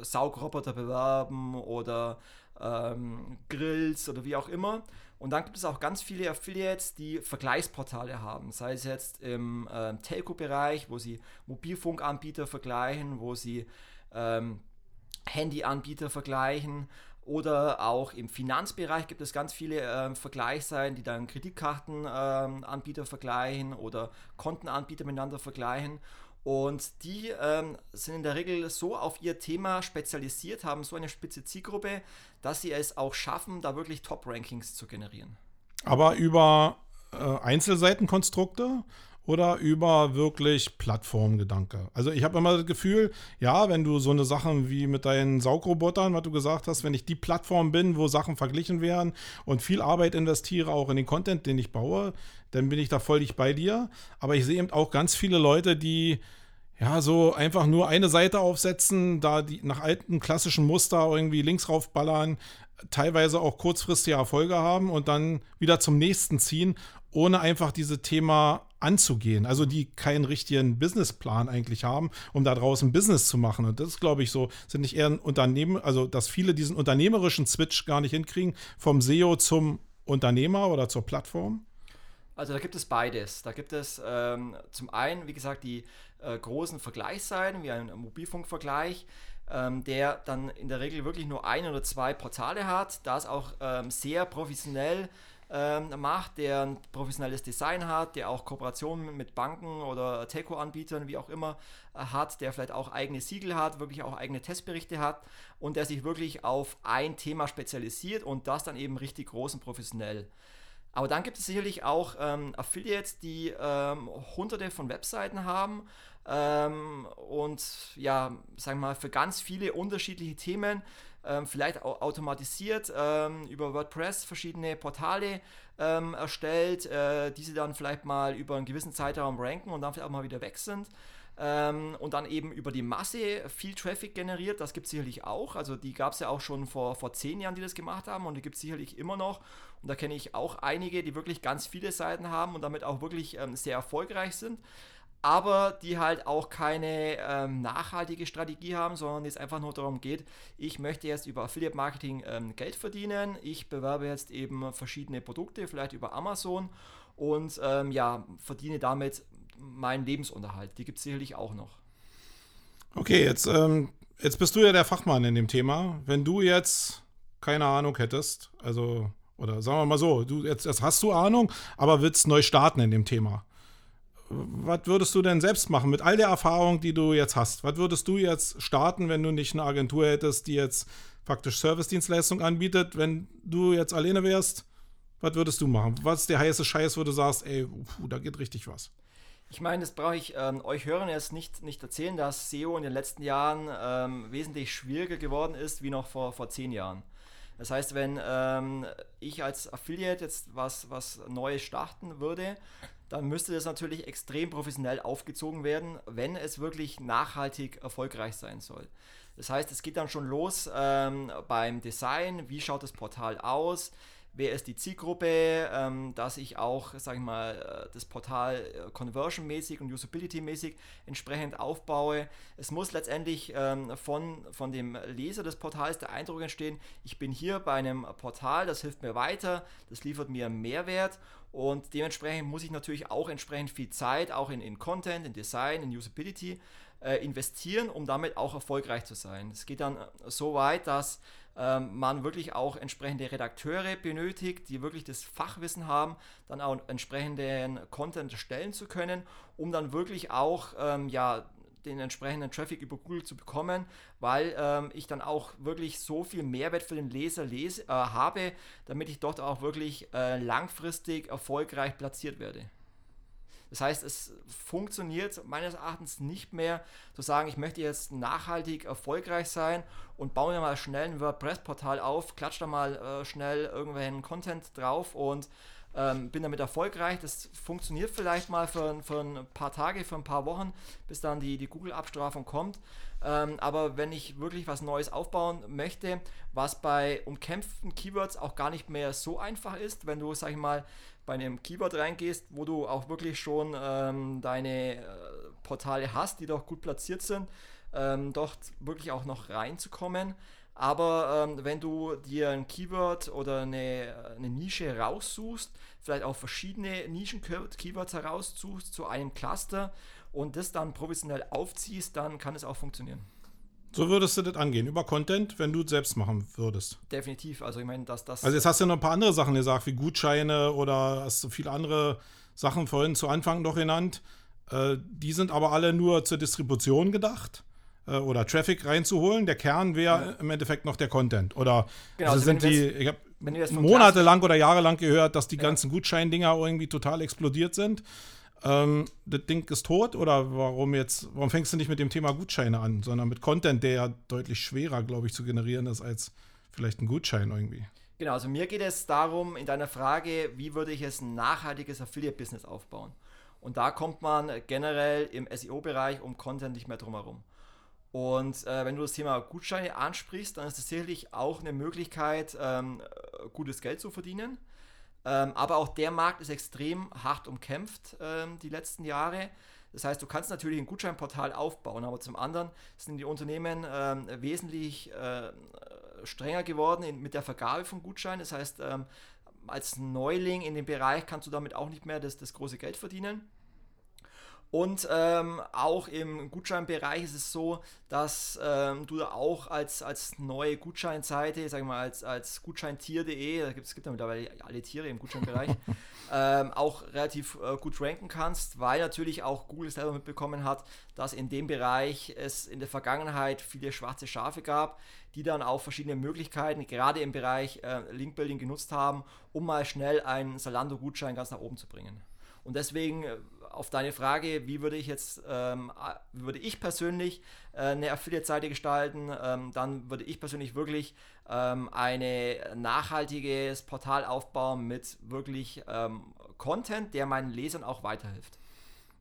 Saugroboter bewerben oder ähm, Grills oder wie auch immer. Und dann gibt es auch ganz viele Affiliates, die Vergleichsportale haben, sei es jetzt im äh, Telco-Bereich, wo sie Mobilfunkanbieter vergleichen, wo sie ähm, Handyanbieter vergleichen oder auch im Finanzbereich gibt es ganz viele äh, Vergleichsseiten, die dann Kreditkartenanbieter ähm, vergleichen oder Kontenanbieter miteinander vergleichen. Und die ähm, sind in der Regel so auf ihr Thema spezialisiert, haben so eine spitze Zielgruppe, dass sie es auch schaffen, da wirklich Top-Rankings zu generieren. Aber über äh, Einzelseitenkonstrukte oder über wirklich Plattformgedanke. Also ich habe immer das Gefühl, ja, wenn du so eine Sache wie mit deinen Saugrobotern, was du gesagt hast, wenn ich die Plattform bin, wo Sachen verglichen werden und viel Arbeit investiere, auch in den Content, den ich baue, dann bin ich da völlig bei dir. Aber ich sehe eben auch ganz viele Leute, die ja, so einfach nur eine Seite aufsetzen, da die nach alten klassischen Muster irgendwie links raufballern, teilweise auch kurzfristige Erfolge haben und dann wieder zum nächsten ziehen, ohne einfach diese Thema anzugehen. Also die keinen richtigen Businessplan eigentlich haben, um da draußen Business zu machen. Und das ist, glaube ich, so, sind nicht eher ein Unternehmen, also dass viele diesen unternehmerischen Switch gar nicht hinkriegen, vom SEO zum Unternehmer oder zur Plattform? Also da gibt es beides. Da gibt es ähm, zum einen, wie gesagt, die äh, großen Vergleichsseiten, wie ein Mobilfunkvergleich, ähm, der dann in der Regel wirklich nur ein oder zwei Portale hat, das auch ähm, sehr professionell ähm, macht, der ein professionelles Design hat, der auch Kooperationen mit Banken oder Telco-Anbietern, wie auch immer, äh, hat, der vielleicht auch eigene Siegel hat, wirklich auch eigene Testberichte hat und der sich wirklich auf ein Thema spezialisiert und das dann eben richtig groß und professionell. Aber dann gibt es sicherlich auch ähm, Affiliates, die ähm, hunderte von Webseiten haben ähm, und ja, sagen wir mal, für ganz viele unterschiedliche Themen, ähm, vielleicht auch automatisiert ähm, über WordPress verschiedene Portale ähm, erstellt, äh, die sie dann vielleicht mal über einen gewissen Zeitraum ranken und dann vielleicht auch mal wieder weg sind. Ähm, und dann eben über die Masse viel Traffic generiert. Das gibt es sicherlich auch. Also die gab es ja auch schon vor, vor zehn Jahren, die das gemacht haben und die gibt es sicherlich immer noch. Und da kenne ich auch einige, die wirklich ganz viele Seiten haben und damit auch wirklich ähm, sehr erfolgreich sind. Aber die halt auch keine ähm, nachhaltige Strategie haben, sondern es einfach nur darum geht, ich möchte jetzt über Affiliate Marketing ähm, Geld verdienen. Ich bewerbe jetzt eben verschiedene Produkte, vielleicht über Amazon und ähm, ja, verdiene damit meinen Lebensunterhalt. Die gibt es sicherlich auch noch. Okay, jetzt, ähm, jetzt bist du ja der Fachmann in dem Thema. Wenn du jetzt keine Ahnung hättest, also, oder sagen wir mal so, du jetzt, jetzt hast du Ahnung, aber willst neu starten in dem Thema. Was würdest du denn selbst machen mit all der Erfahrung, die du jetzt hast? Was würdest du jetzt starten, wenn du nicht eine Agentur hättest, die jetzt faktisch Service-Dienstleistung anbietet? Wenn du jetzt alleine wärst, was würdest du machen? Was ist der heiße Scheiß, wo du sagst, ey, puh, da geht richtig was? Ich meine, das brauche ich ähm, euch Hörern jetzt nicht, nicht erzählen, dass SEO in den letzten Jahren ähm, wesentlich schwieriger geworden ist wie noch vor, vor zehn Jahren. Das heißt, wenn ähm, ich als Affiliate jetzt was, was Neues starten würde, dann müsste das natürlich extrem professionell aufgezogen werden, wenn es wirklich nachhaltig erfolgreich sein soll. Das heißt, es geht dann schon los ähm, beim Design, wie schaut das Portal aus, wer ist die Zielgruppe, ähm, dass ich auch, sage ich mal, äh, das Portal äh, conversion-mäßig und usability-mäßig entsprechend aufbaue. Es muss letztendlich ähm, von, von dem Leser des Portals der Eindruck entstehen, ich bin hier bei einem Portal, das hilft mir weiter, das liefert mir Mehrwert und dementsprechend muss ich natürlich auch entsprechend viel Zeit, auch in, in Content, in Design, in Usability äh, investieren, um damit auch erfolgreich zu sein. Es geht dann äh, so weit, dass ähm, man wirklich auch entsprechende Redakteure benötigt, die wirklich das Fachwissen haben, dann auch entsprechenden Content erstellen zu können, um dann wirklich auch ähm, ja, den entsprechenden Traffic über Google zu bekommen, weil ähm, ich dann auch wirklich so viel Mehrwert für den Leser lese, äh, habe, damit ich dort auch wirklich äh, langfristig erfolgreich platziert werde. Das heißt, es funktioniert meines Erachtens nicht mehr zu sagen, ich möchte jetzt nachhaltig erfolgreich sein und baue mir mal schnell ein WordPress-Portal auf, klatsche da mal äh, schnell irgendwelchen Content drauf und ähm, bin damit erfolgreich. Das funktioniert vielleicht mal für, für ein paar Tage, für ein paar Wochen, bis dann die, die Google-Abstrafung kommt. Ähm, aber wenn ich wirklich was Neues aufbauen möchte, was bei umkämpften Keywords auch gar nicht mehr so einfach ist, wenn du, sag ich mal, bei einem Keyword reingehst, wo du auch wirklich schon ähm, deine äh, Portale hast, die doch gut platziert sind, ähm, dort wirklich auch noch reinzukommen. Aber ähm, wenn du dir ein Keyword oder eine, eine Nische raussuchst, vielleicht auch verschiedene Nischen-Keywords heraussuchst zu einem Cluster und das dann professionell aufziehst, dann kann es auch funktionieren. So würdest du das angehen, über Content, wenn du es selbst machen würdest. Definitiv. Also ich meine, dass das. Also jetzt hast du noch ein paar andere Sachen gesagt, wie Gutscheine oder hast du viele andere Sachen vorhin zu Anfang noch genannt. Äh, die sind aber alle nur zur Distribution gedacht äh, oder Traffic reinzuholen. Der Kern wäre ja. im Endeffekt noch der Content. Oder genau, also, also sind die, ich habe monatelang oder jahrelang gehört, dass die ja. ganzen Gutscheindinger irgendwie total explodiert sind. Ähm, das Ding ist tot oder warum jetzt, warum fängst du nicht mit dem Thema Gutscheine an, sondern mit Content, der ja deutlich schwerer, glaube ich, zu generieren ist als vielleicht ein Gutschein irgendwie? Genau, also mir geht es darum, in deiner Frage, wie würde ich jetzt ein nachhaltiges Affiliate-Business aufbauen? Und da kommt man generell im SEO-Bereich um Content nicht mehr drum herum. Und äh, wenn du das Thema Gutscheine ansprichst, dann ist es sicherlich auch eine Möglichkeit, ähm, gutes Geld zu verdienen. Ähm, aber auch der Markt ist extrem hart umkämpft ähm, die letzten Jahre. Das heißt, du kannst natürlich ein Gutscheinportal aufbauen, aber zum anderen sind die Unternehmen ähm, wesentlich äh, strenger geworden in, mit der Vergabe von Gutscheinen. Das heißt, ähm, als Neuling in dem Bereich kannst du damit auch nicht mehr das, das große Geld verdienen. Und ähm, auch im Gutscheinbereich ist es so, dass ähm, du auch als, als neue Gutscheinseite, sagen wir mal als, als Gutscheintier.de, da gibt es gibt ja mittlerweile alle Tiere im Gutscheinbereich, *laughs* ähm, auch relativ äh, gut ranken kannst, weil natürlich auch Google selber mitbekommen hat, dass in dem Bereich es in der Vergangenheit viele schwarze Schafe gab, die dann auch verschiedene Möglichkeiten, gerade im Bereich äh, Linkbuilding genutzt haben, um mal schnell einen Salando-Gutschein ganz nach oben zu bringen. Und deswegen äh, auf deine Frage, wie würde ich jetzt, ähm, würde ich persönlich äh, eine Affiliate-Seite gestalten, ähm, dann würde ich persönlich wirklich ähm, eine nachhaltiges Portal aufbauen mit wirklich ähm, Content, der meinen Lesern auch weiterhilft.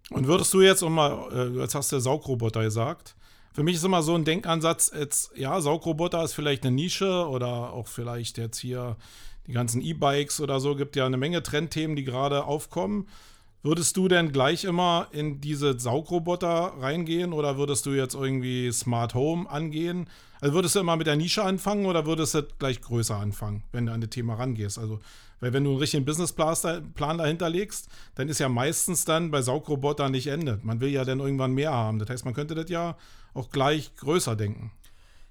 Und würdest du jetzt, um mal, äh, jetzt hast du Saugroboter gesagt, für mich ist immer so ein Denkansatz, jetzt, ja, Saugroboter ist vielleicht eine Nische oder auch vielleicht jetzt hier die ganzen E-Bikes oder so, gibt ja eine Menge Trendthemen, die gerade aufkommen. Würdest du denn gleich immer in diese Saugroboter reingehen oder würdest du jetzt irgendwie Smart Home angehen? Also würdest du immer mit der Nische anfangen oder würdest du gleich größer anfangen, wenn du an das Thema rangehst? Also, weil wenn du einen richtigen Businessplan dahinter legst, dann ist ja meistens dann bei Saugrobotern nicht Ende. Man will ja dann irgendwann mehr haben. Das heißt, man könnte das ja auch gleich größer denken.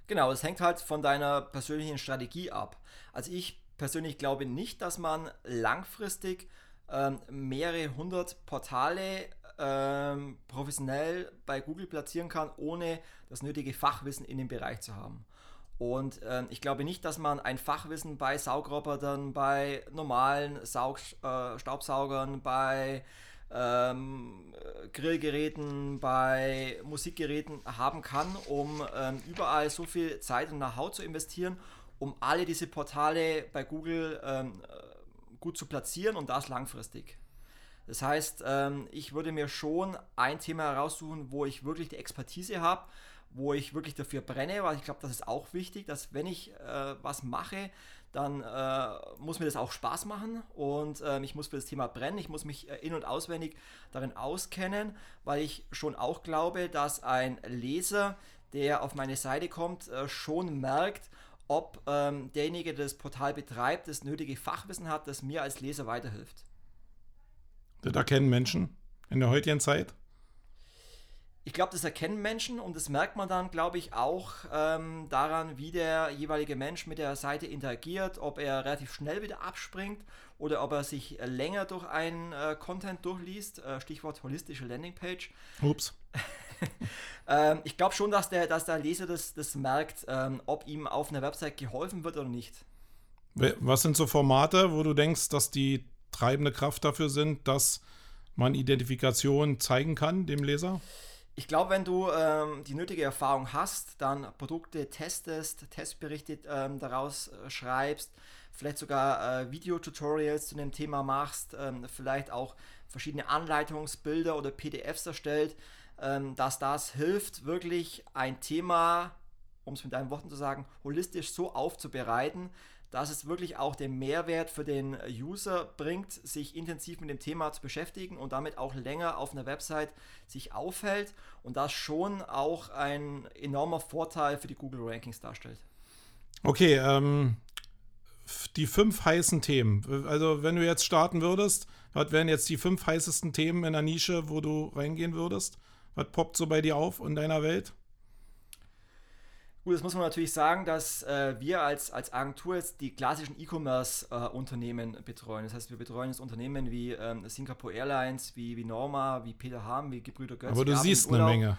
Genau, es hängt halt von deiner persönlichen Strategie ab. Also ich persönlich glaube nicht, dass man langfristig ähm, mehrere hundert Portale ähm, professionell bei Google platzieren kann, ohne das nötige Fachwissen in dem Bereich zu haben. Und ähm, ich glaube nicht, dass man ein Fachwissen bei Saugrobotern, bei normalen Saug äh, Staubsaugern, bei ähm, Grillgeräten, bei Musikgeräten haben kann, um ähm, überall so viel Zeit und Know-how zu investieren, um alle diese Portale bei Google ähm, gut zu platzieren und das langfristig. Das heißt, ähm, ich würde mir schon ein Thema heraussuchen, wo ich wirklich die Expertise habe, wo ich wirklich dafür brenne, weil ich glaube, das ist auch wichtig, dass wenn ich äh, was mache, dann äh, muss mir das auch Spaß machen und äh, ich muss für das Thema brennen, ich muss mich äh, in- und auswendig darin auskennen, weil ich schon auch glaube, dass ein Leser, der auf meine Seite kommt, schon merkt, ob ähm, derjenige, der das Portal betreibt, das nötige Fachwissen hat, das mir als Leser weiterhilft. Das erkennen Menschen in der heutigen Zeit? Ich glaube, das erkennen Menschen und das merkt man dann, glaube ich, auch ähm, daran, wie der jeweilige Mensch mit der Seite interagiert, ob er relativ schnell wieder abspringt oder ob er sich länger durch einen äh, Content durchliest. Äh, Stichwort holistische Landingpage. Ups. *laughs* ähm, ich glaube schon, dass der, dass der Leser das, das merkt, ähm, ob ihm auf einer Website geholfen wird oder nicht. Was sind so Formate, wo du denkst, dass die treibende Kraft dafür sind, dass man Identifikation zeigen kann dem Leser? Ich glaube, wenn du ähm, die nötige Erfahrung hast, dann Produkte testest, Testberichte ähm, daraus äh, schreibst, vielleicht sogar äh, Videotutorials zu dem Thema machst, ähm, vielleicht auch verschiedene Anleitungsbilder oder PDFs erstellt, ähm, dass das hilft, wirklich ein Thema, um es mit deinen Worten zu sagen, holistisch so aufzubereiten, dass es wirklich auch den Mehrwert für den User bringt, sich intensiv mit dem Thema zu beschäftigen und damit auch länger auf einer Website sich aufhält und das schon auch ein enormer Vorteil für die Google Rankings darstellt. Okay, ähm, die fünf heißen Themen. Also wenn du jetzt starten würdest, was wären jetzt die fünf heißesten Themen in der Nische, wo du reingehen würdest? Was poppt so bei dir auf in deiner Welt? Gut, das muss man natürlich sagen, dass äh, wir als, als Agentur jetzt die klassischen E-Commerce-Unternehmen äh, betreuen. Das heißt, wir betreuen jetzt Unternehmen wie ähm, Singapore Airlines, wie, wie Norma, wie Peter Ham, wie Gebrüder Götz. Aber du siehst eine Menge.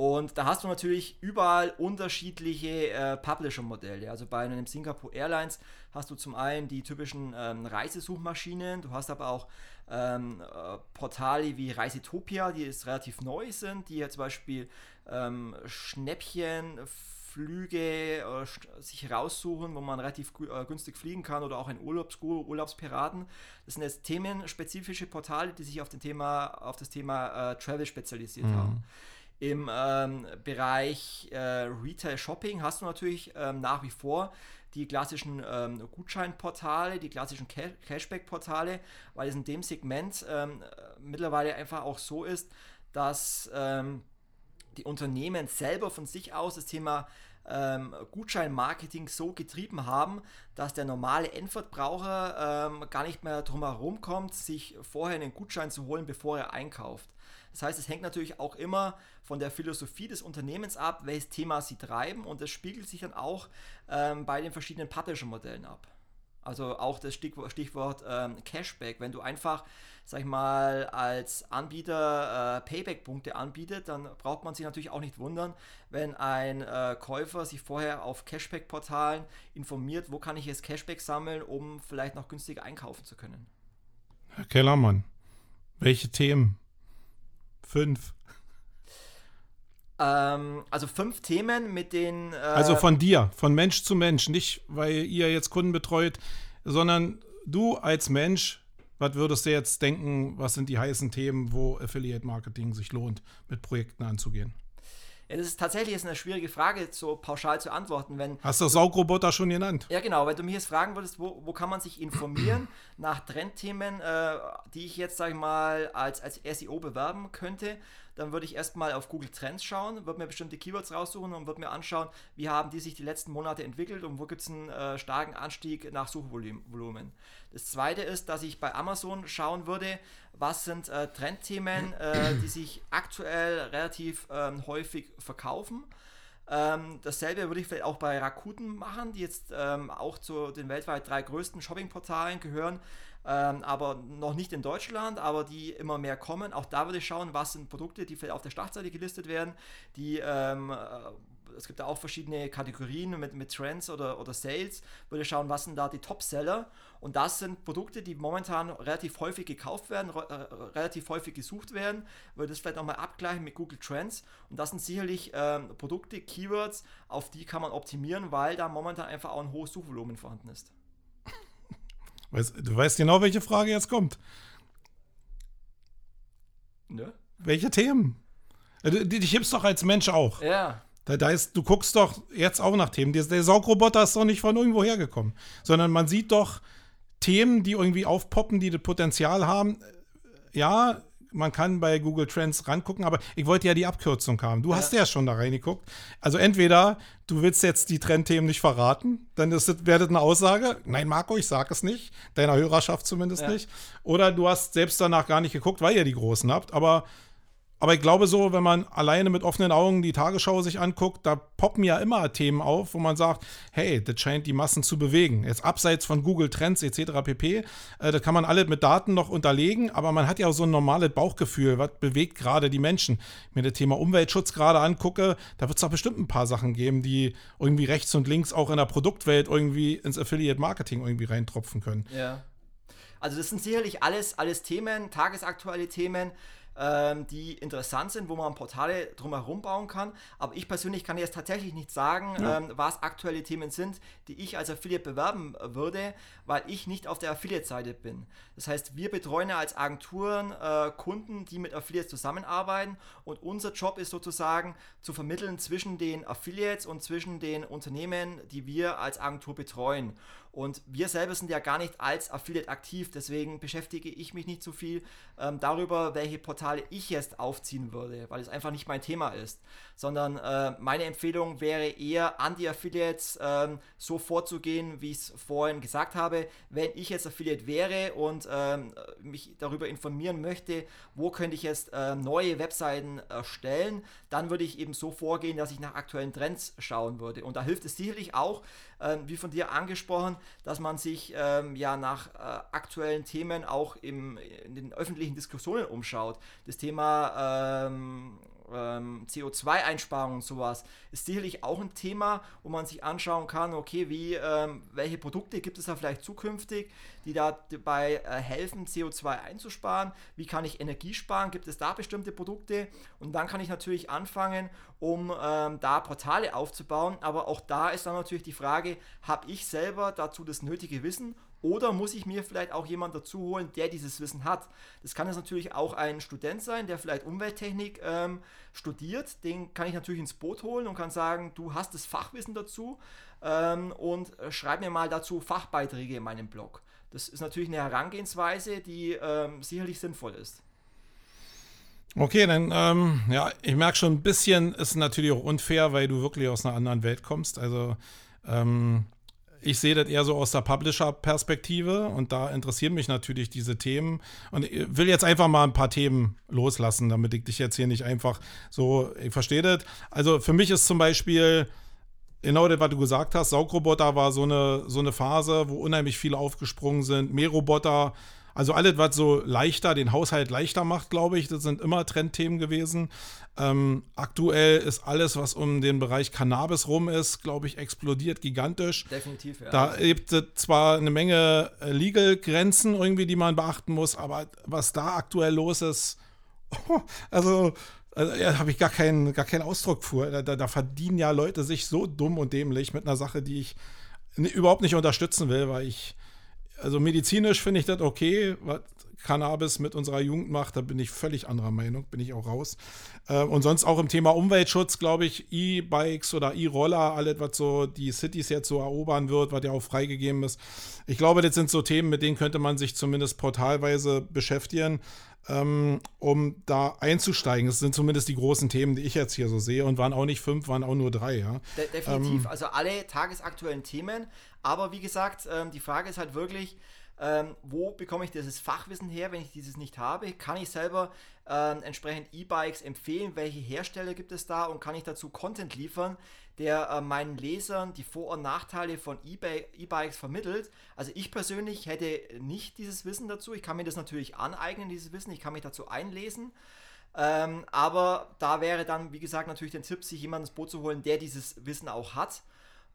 Und da hast du natürlich überall unterschiedliche äh, Publisher-Modelle. Also bei einem Singapore Airlines hast du zum einen die typischen ähm, Reisesuchmaschinen, du hast aber auch ähm, äh, Portale wie Reisetopia, die jetzt relativ neu sind, die ja zum Beispiel ähm, Schnäppchen Flüge äh, sich raussuchen, wo man relativ äh, günstig fliegen kann oder auch ein Urlaubsguru, Urlaubspiraten. Das sind jetzt themenspezifische Portale, die sich auf, den Thema, auf das Thema äh, Travel spezialisiert mhm. haben. Im ähm, Bereich äh, Retail Shopping hast du natürlich ähm, nach wie vor die klassischen ähm, Gutscheinportale, die klassischen Ca Cashback-Portale, weil es in dem Segment ähm, mittlerweile einfach auch so ist, dass ähm, die Unternehmen selber von sich aus das Thema ähm, Gutscheinmarketing so getrieben haben, dass der normale Endverbraucher ähm, gar nicht mehr drum herum kommt, sich vorher einen Gutschein zu holen, bevor er einkauft. Das heißt, es hängt natürlich auch immer von der Philosophie des Unternehmens ab, welches Thema sie treiben und das spiegelt sich dann auch ähm, bei den verschiedenen Publisher-Modellen ab. Also auch das Stichwort, Stichwort ähm, Cashback. Wenn du einfach, sag ich mal, als Anbieter äh, Payback-Punkte anbietet, dann braucht man sich natürlich auch nicht wundern, wenn ein äh, Käufer sich vorher auf Cashback-Portalen informiert, wo kann ich jetzt Cashback sammeln, um vielleicht noch günstiger einkaufen zu können. Herr Kellermann, welche Themen? Fünf. Ähm, also fünf Themen mit den. Äh also von dir, von Mensch zu Mensch, nicht weil ihr jetzt Kunden betreut, sondern du als Mensch, was würdest du jetzt denken, was sind die heißen Themen, wo Affiliate Marketing sich lohnt, mit Projekten anzugehen? Das ist tatsächlich jetzt eine schwierige Frage, so pauschal zu antworten. Wenn Hast du Saugroboter schon genannt? Ja, genau. Wenn du mich jetzt fragen würdest, wo, wo kann man sich informieren nach Trendthemen, äh, die ich jetzt, sag ich mal, als, als SEO bewerben könnte, dann würde ich erstmal auf Google Trends schauen, würde mir bestimmte Keywords raussuchen und würde mir anschauen, wie haben die sich die letzten Monate entwickelt und wo gibt es einen äh, starken Anstieg nach Suchvolumen. Das zweite ist, dass ich bei Amazon schauen würde, was sind äh, Trendthemen, äh, die sich aktuell relativ ähm, häufig verkaufen. Ähm, dasselbe würde ich vielleicht auch bei Rakuten machen, die jetzt ähm, auch zu den weltweit drei größten Shoppingportalen gehören ähm, aber noch nicht in Deutschland, aber die immer mehr kommen. Auch da würde ich schauen, was sind Produkte, die vielleicht auf der Startseite gelistet werden, die ähm, äh, es gibt da auch verschiedene Kategorien mit, mit Trends oder, oder Sales. Würde schauen, was sind da die Top-Seller. Und das sind Produkte, die momentan relativ häufig gekauft werden, äh, relativ häufig gesucht werden. Würde das vielleicht nochmal abgleichen mit Google Trends. Und das sind sicherlich ähm, Produkte, Keywords, auf die kann man optimieren, weil da momentan einfach auch ein hohes Suchvolumen vorhanden ist. Weiß, du weißt genau, welche Frage jetzt kommt. Ne? Welche Themen? Äh, du, dich gibst doch als Mensch auch. Ja. Da, da ist, du guckst doch jetzt auch nach Themen. Der, der Saugroboter ist doch nicht von irgendwo hergekommen, sondern man sieht doch Themen, die irgendwie aufpoppen, die das Potenzial haben. Ja, man kann bei Google Trends rangucken, aber ich wollte ja die Abkürzung haben. Du ja. hast ja schon da reingeguckt. Also entweder du willst jetzt die Trendthemen nicht verraten, dann ist das, wäre das eine Aussage. Nein, Marco, ich sage es nicht. Deiner Hörerschaft zumindest ja. nicht. Oder du hast selbst danach gar nicht geguckt, weil ihr die Großen habt. Aber aber ich glaube so, wenn man alleine mit offenen Augen die Tagesschau sich anguckt, da poppen ja immer Themen auf, wo man sagt, hey, das scheint die Massen zu bewegen. Jetzt abseits von Google Trends etc. pp. Äh, da kann man alles mit Daten noch unterlegen, aber man hat ja auch so ein normales Bauchgefühl, was bewegt gerade die Menschen. Wenn ich mir das Thema Umweltschutz gerade angucke, da wird es doch bestimmt ein paar Sachen geben, die irgendwie rechts und links auch in der Produktwelt irgendwie ins Affiliate Marketing irgendwie reintropfen können. Ja. Also das sind sicherlich alles, alles Themen, tagesaktuelle Themen ähm, die interessant sind, wo man Portale drumherum bauen kann. Aber ich persönlich kann jetzt tatsächlich nicht sagen, ja. ähm, was aktuelle Themen sind, die ich als Affiliate bewerben würde, weil ich nicht auf der Affiliate-Seite bin. Das heißt, wir betreuen ja als Agenturen äh, Kunden, die mit Affiliates zusammenarbeiten und unser Job ist sozusagen zu vermitteln zwischen den Affiliates und zwischen den Unternehmen, die wir als Agentur betreuen. Und wir selber sind ja gar nicht als Affiliate aktiv, deswegen beschäftige ich mich nicht so viel ähm, darüber, welche Portale ich jetzt aufziehen würde, weil es einfach nicht mein Thema ist. Sondern äh, meine Empfehlung wäre eher an die Affiliates ähm, so vorzugehen, wie ich es vorhin gesagt habe. Wenn ich jetzt Affiliate wäre und ähm, mich darüber informieren möchte, wo könnte ich jetzt äh, neue Webseiten erstellen, dann würde ich eben so vorgehen, dass ich nach aktuellen Trends schauen würde. Und da hilft es sicherlich auch, äh, wie von dir angesprochen, dass man sich ähm, ja nach äh, aktuellen Themen auch im, in den öffentlichen Diskussionen umschaut. Das Thema ähm, ähm, CO2-Einsparung und sowas ist sicherlich auch ein Thema, wo man sich anschauen kann, okay, wie, ähm, welche Produkte gibt es da vielleicht zukünftig, die dabei äh, helfen, CO2 einzusparen, wie kann ich Energie sparen, gibt es da bestimmte Produkte? Und dann kann ich natürlich anfangen, um ähm, da Portale aufzubauen, aber auch da ist dann natürlich die Frage, habe ich selber dazu das nötige Wissen oder muss ich mir vielleicht auch jemanden dazu holen, der dieses Wissen hat? Das kann jetzt natürlich auch ein Student sein, der vielleicht Umwelttechnik ähm, studiert, den kann ich natürlich ins Boot holen und kann sagen, du hast das Fachwissen dazu ähm, und schreib mir mal dazu Fachbeiträge in meinem Blog. Das ist natürlich eine Herangehensweise, die ähm, sicherlich sinnvoll ist. Okay, dann, ähm, ja, ich merke schon, ein bisschen ist natürlich auch unfair, weil du wirklich aus einer anderen Welt kommst. Also, ähm, ich sehe das eher so aus der Publisher-Perspektive und da interessieren mich natürlich diese Themen. Und ich will jetzt einfach mal ein paar Themen loslassen, damit ich dich jetzt hier nicht einfach so, ich verstehe das. Also für mich ist zum Beispiel genau das, was du gesagt hast, Saugroboter war so eine, so eine Phase, wo unheimlich viele aufgesprungen sind. Mähroboter, also alles, was so leichter, den Haushalt leichter macht, glaube ich, das sind immer Trendthemen gewesen. Ähm, aktuell ist alles, was um den Bereich Cannabis rum ist, glaube ich, explodiert gigantisch. Definitiv, ja. Da gibt es zwar eine Menge äh, Legal-Grenzen irgendwie, die man beachten muss, aber was da aktuell los ist, *laughs* also also, ja, habe ich gar keinen, gar keinen Ausdruck für. Da, da, verdienen ja Leute sich so dumm und dämlich mit einer Sache, die ich überhaupt nicht unterstützen will, weil ich, also medizinisch finde ich das okay, was Cannabis mit unserer Jugend macht, da bin ich völlig anderer Meinung, bin ich auch raus. Äh, und sonst auch im Thema Umweltschutz, glaube ich, E-Bikes oder E-Roller, alles, was so die Cities jetzt so erobern wird, was ja auch freigegeben ist. Ich glaube, das sind so Themen, mit denen könnte man sich zumindest portalweise beschäftigen ähm, um da einzusteigen. Das sind zumindest die großen Themen, die ich jetzt hier so sehe und waren auch nicht fünf, waren auch nur drei. Ja? De definitiv, ähm, also alle tagesaktuellen Themen. Aber wie gesagt, ähm, die Frage ist halt wirklich, ähm, wo bekomme ich dieses Fachwissen her, wenn ich dieses nicht habe? Kann ich selber ähm, entsprechend E-Bikes empfehlen? Welche Hersteller gibt es da? Und kann ich dazu Content liefern, der äh, meinen Lesern die Vor- und Nachteile von E-Bikes vermittelt. Also ich persönlich hätte nicht dieses Wissen dazu. Ich kann mir das natürlich aneignen, dieses Wissen. Ich kann mich dazu einlesen. Ähm, aber da wäre dann, wie gesagt, natürlich der Tipp, sich jemanden ins Boot zu holen, der dieses Wissen auch hat.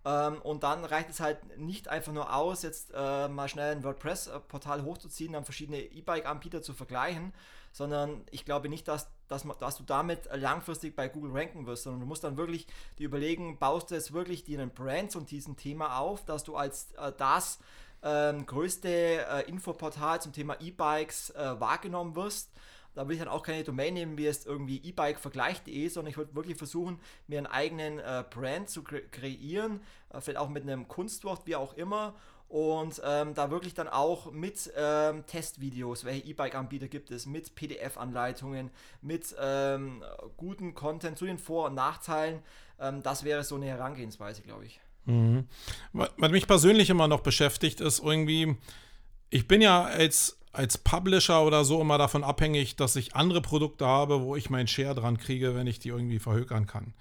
Ähm, und dann reicht es halt nicht einfach nur aus, jetzt äh, mal schnell ein WordPress-Portal hochzuziehen, dann verschiedene E-Bike-Anbieter zu vergleichen, sondern ich glaube nicht, dass, dass, dass du damit langfristig bei Google ranken wirst, sondern du musst dann wirklich dir überlegen, baust du jetzt wirklich dir einen Brand zu diesem Thema auf, dass du als äh, das ähm, größte äh, Infoportal zum Thema E-Bikes äh, wahrgenommen wirst. Da will ich dann auch keine Domain nehmen, wie jetzt irgendwie e-bike-vergleich.de, sondern ich würde wirklich versuchen, mir einen eigenen äh, Brand zu kre kreieren, äh, vielleicht auch mit einem Kunstwort, wie auch immer und ähm, da wirklich dann auch mit ähm, Testvideos, welche E-Bike-Anbieter gibt es, mit PDF-Anleitungen, mit ähm, guten Content zu den Vor- und Nachteilen. Ähm, das wäre so eine Herangehensweise, glaube ich. Mhm. Was mich persönlich immer noch beschäftigt, ist irgendwie, ich bin ja als, als Publisher oder so immer davon abhängig, dass ich andere Produkte habe, wo ich meinen Share dran kriege, wenn ich die irgendwie verhökern kann.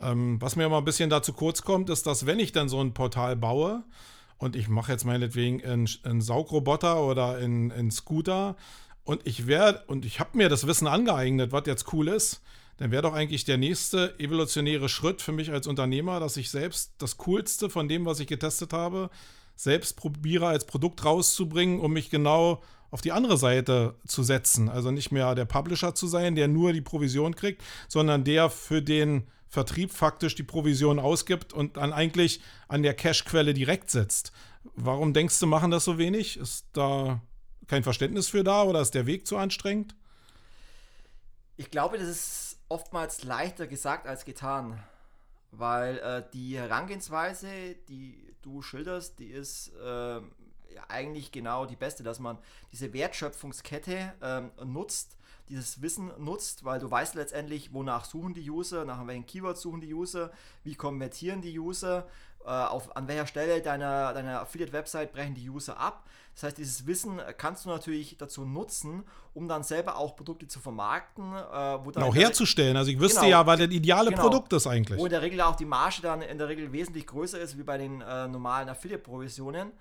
Ähm, was mir immer ein bisschen dazu kurz kommt, ist, dass wenn ich dann so ein Portal baue, und ich mache jetzt meinetwegen einen, Saugroboter oder einen Scooter und ich werde, und ich habe mir das Wissen angeeignet, was jetzt cool ist, dann wäre doch eigentlich der nächste evolutionäre Schritt für mich als Unternehmer, dass ich selbst das Coolste von dem, was ich getestet habe, selbst probiere als Produkt rauszubringen, um mich genau auf die andere Seite zu setzen. Also nicht mehr der Publisher zu sein, der nur die Provision kriegt, sondern der für den Vertrieb faktisch die Provision ausgibt und dann eigentlich an der Cashquelle direkt sitzt. Warum denkst du, machen das so wenig? Ist da kein Verständnis für da oder ist der Weg zu anstrengend? Ich glaube, das ist oftmals leichter gesagt als getan, weil äh, die Herangehensweise, die du schilderst, die ist äh, eigentlich genau die beste, dass man diese Wertschöpfungskette äh, nutzt dieses Wissen nutzt, weil du weißt letztendlich, wonach suchen die User, nach welchen Keywords suchen die User, wie konvertieren die User, äh, auf, an welcher Stelle deiner, deiner Affiliate-Website brechen die User ab. Das heißt, dieses Wissen kannst du natürlich dazu nutzen, um dann selber auch Produkte zu vermarkten. Äh, wo dann auch herzustellen. Also ich wüsste genau, ja, was das ideale genau, Produkt ist eigentlich. Wo in der Regel auch die Marge dann in der Regel wesentlich größer ist wie bei den äh, normalen Affiliate-Provisionen.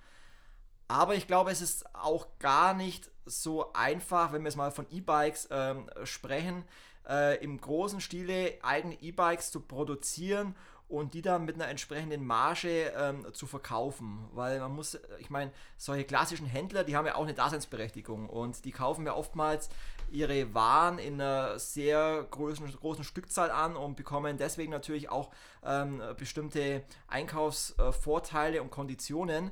Aber ich glaube, es ist auch gar nicht so einfach, wenn wir jetzt mal von E-Bikes ähm, sprechen, äh, im großen Stile eigene E-Bikes zu produzieren und die dann mit einer entsprechenden Marge ähm, zu verkaufen. Weil man muss, ich meine, solche klassischen Händler, die haben ja auch eine Daseinsberechtigung und die kaufen ja oftmals ihre Waren in einer sehr großen, großen Stückzahl an und bekommen deswegen natürlich auch ähm, bestimmte Einkaufsvorteile und Konditionen.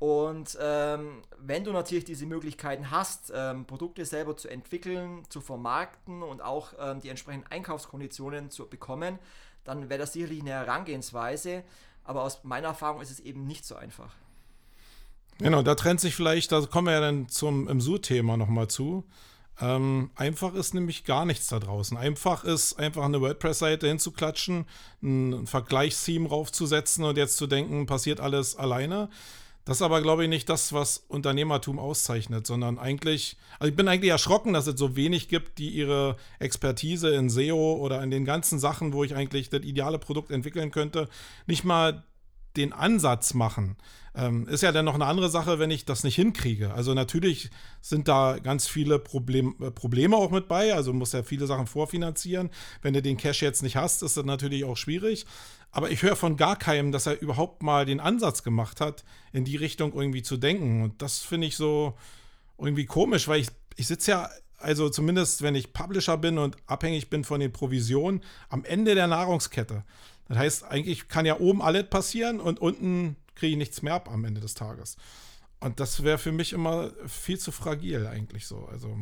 Und ähm, wenn du natürlich diese Möglichkeiten hast, ähm, Produkte selber zu entwickeln, zu vermarkten und auch ähm, die entsprechenden Einkaufskonditionen zu bekommen, dann wäre das sicherlich eine Herangehensweise. Aber aus meiner Erfahrung ist es eben nicht so einfach. Genau, da trennt sich vielleicht, da kommen wir ja dann zum MSU-Thema nochmal zu. Ähm, einfach ist nämlich gar nichts da draußen. Einfach ist einfach eine WordPress-Seite hinzuklatschen, ein Vergleichstheme raufzusetzen und jetzt zu denken, passiert alles alleine. Das ist aber, glaube ich, nicht das, was Unternehmertum auszeichnet, sondern eigentlich, also ich bin eigentlich erschrocken, dass es so wenig gibt, die ihre Expertise in SEO oder in den ganzen Sachen, wo ich eigentlich das ideale Produkt entwickeln könnte, nicht mal den Ansatz machen. Ähm, ist ja dann noch eine andere Sache, wenn ich das nicht hinkriege. Also natürlich sind da ganz viele Problem, äh, Probleme auch mit bei. Also muss ja viele Sachen vorfinanzieren. Wenn du den Cash jetzt nicht hast, ist das natürlich auch schwierig. Aber ich höre von gar keinem, dass er überhaupt mal den Ansatz gemacht hat, in die Richtung irgendwie zu denken. Und das finde ich so irgendwie komisch, weil ich, ich sitze ja, also zumindest wenn ich Publisher bin und abhängig bin von den Provisionen, am Ende der Nahrungskette. Das heißt, eigentlich kann ja oben alles passieren und unten kriege ich nichts mehr ab am Ende des Tages. Und das wäre für mich immer viel zu fragil eigentlich so. Also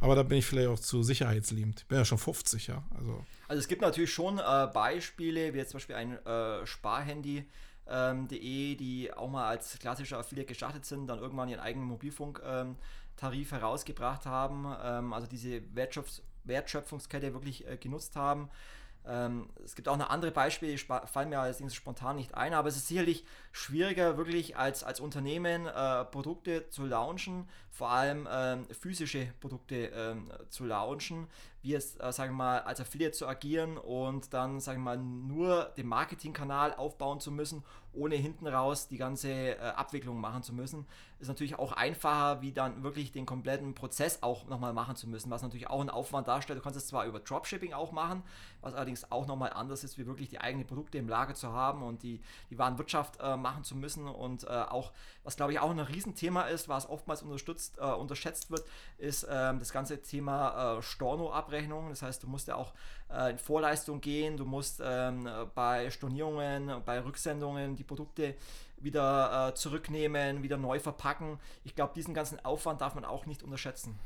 aber da bin ich vielleicht auch zu sicherheitsliebend. Ich bin ja schon 50, ja. Also, also es gibt natürlich schon äh, Beispiele, wie jetzt zum Beispiel ein äh, Sparhandy. Ähm, die auch mal als klassischer Affiliate gestartet sind, dann irgendwann ihren eigenen Mobilfunktarif ähm, herausgebracht haben, ähm, also diese Wertschöpf Wertschöpfungskette wirklich äh, genutzt haben. Ähm, es gibt auch noch andere Beispiele, die fallen mir allerdings spontan nicht ein, aber es ist sicherlich schwieriger, wirklich als, als Unternehmen äh, Produkte zu launchen, vor allem ähm, physische Produkte ähm, zu launchen, wie es, äh, sagen wir mal, als Affiliate zu agieren und dann, sagen wir mal, nur den Marketingkanal aufbauen zu müssen, ohne hinten raus die ganze äh, Abwicklung machen zu müssen. Ist natürlich auch einfacher, wie dann wirklich den kompletten Prozess auch nochmal machen zu müssen, was natürlich auch einen Aufwand darstellt. Du kannst es zwar über Dropshipping auch machen, was allerdings auch nochmal anders ist, wie wirklich die eigenen Produkte im Lager zu haben und die, die Warenwirtschaft äh, machen zu müssen. Und äh, auch, was glaube ich auch ein Riesenthema ist, was oftmals unterstützt, äh, unterschätzt wird, ist ähm, das ganze Thema äh, Storno-Abrechnung. Das heißt, du musst ja auch äh, in Vorleistung gehen, du musst ähm, bei Stornierungen, bei Rücksendungen die Produkte wieder äh, zurücknehmen, wieder neu verpacken. Ich glaube, diesen ganzen Aufwand darf man auch nicht unterschätzen.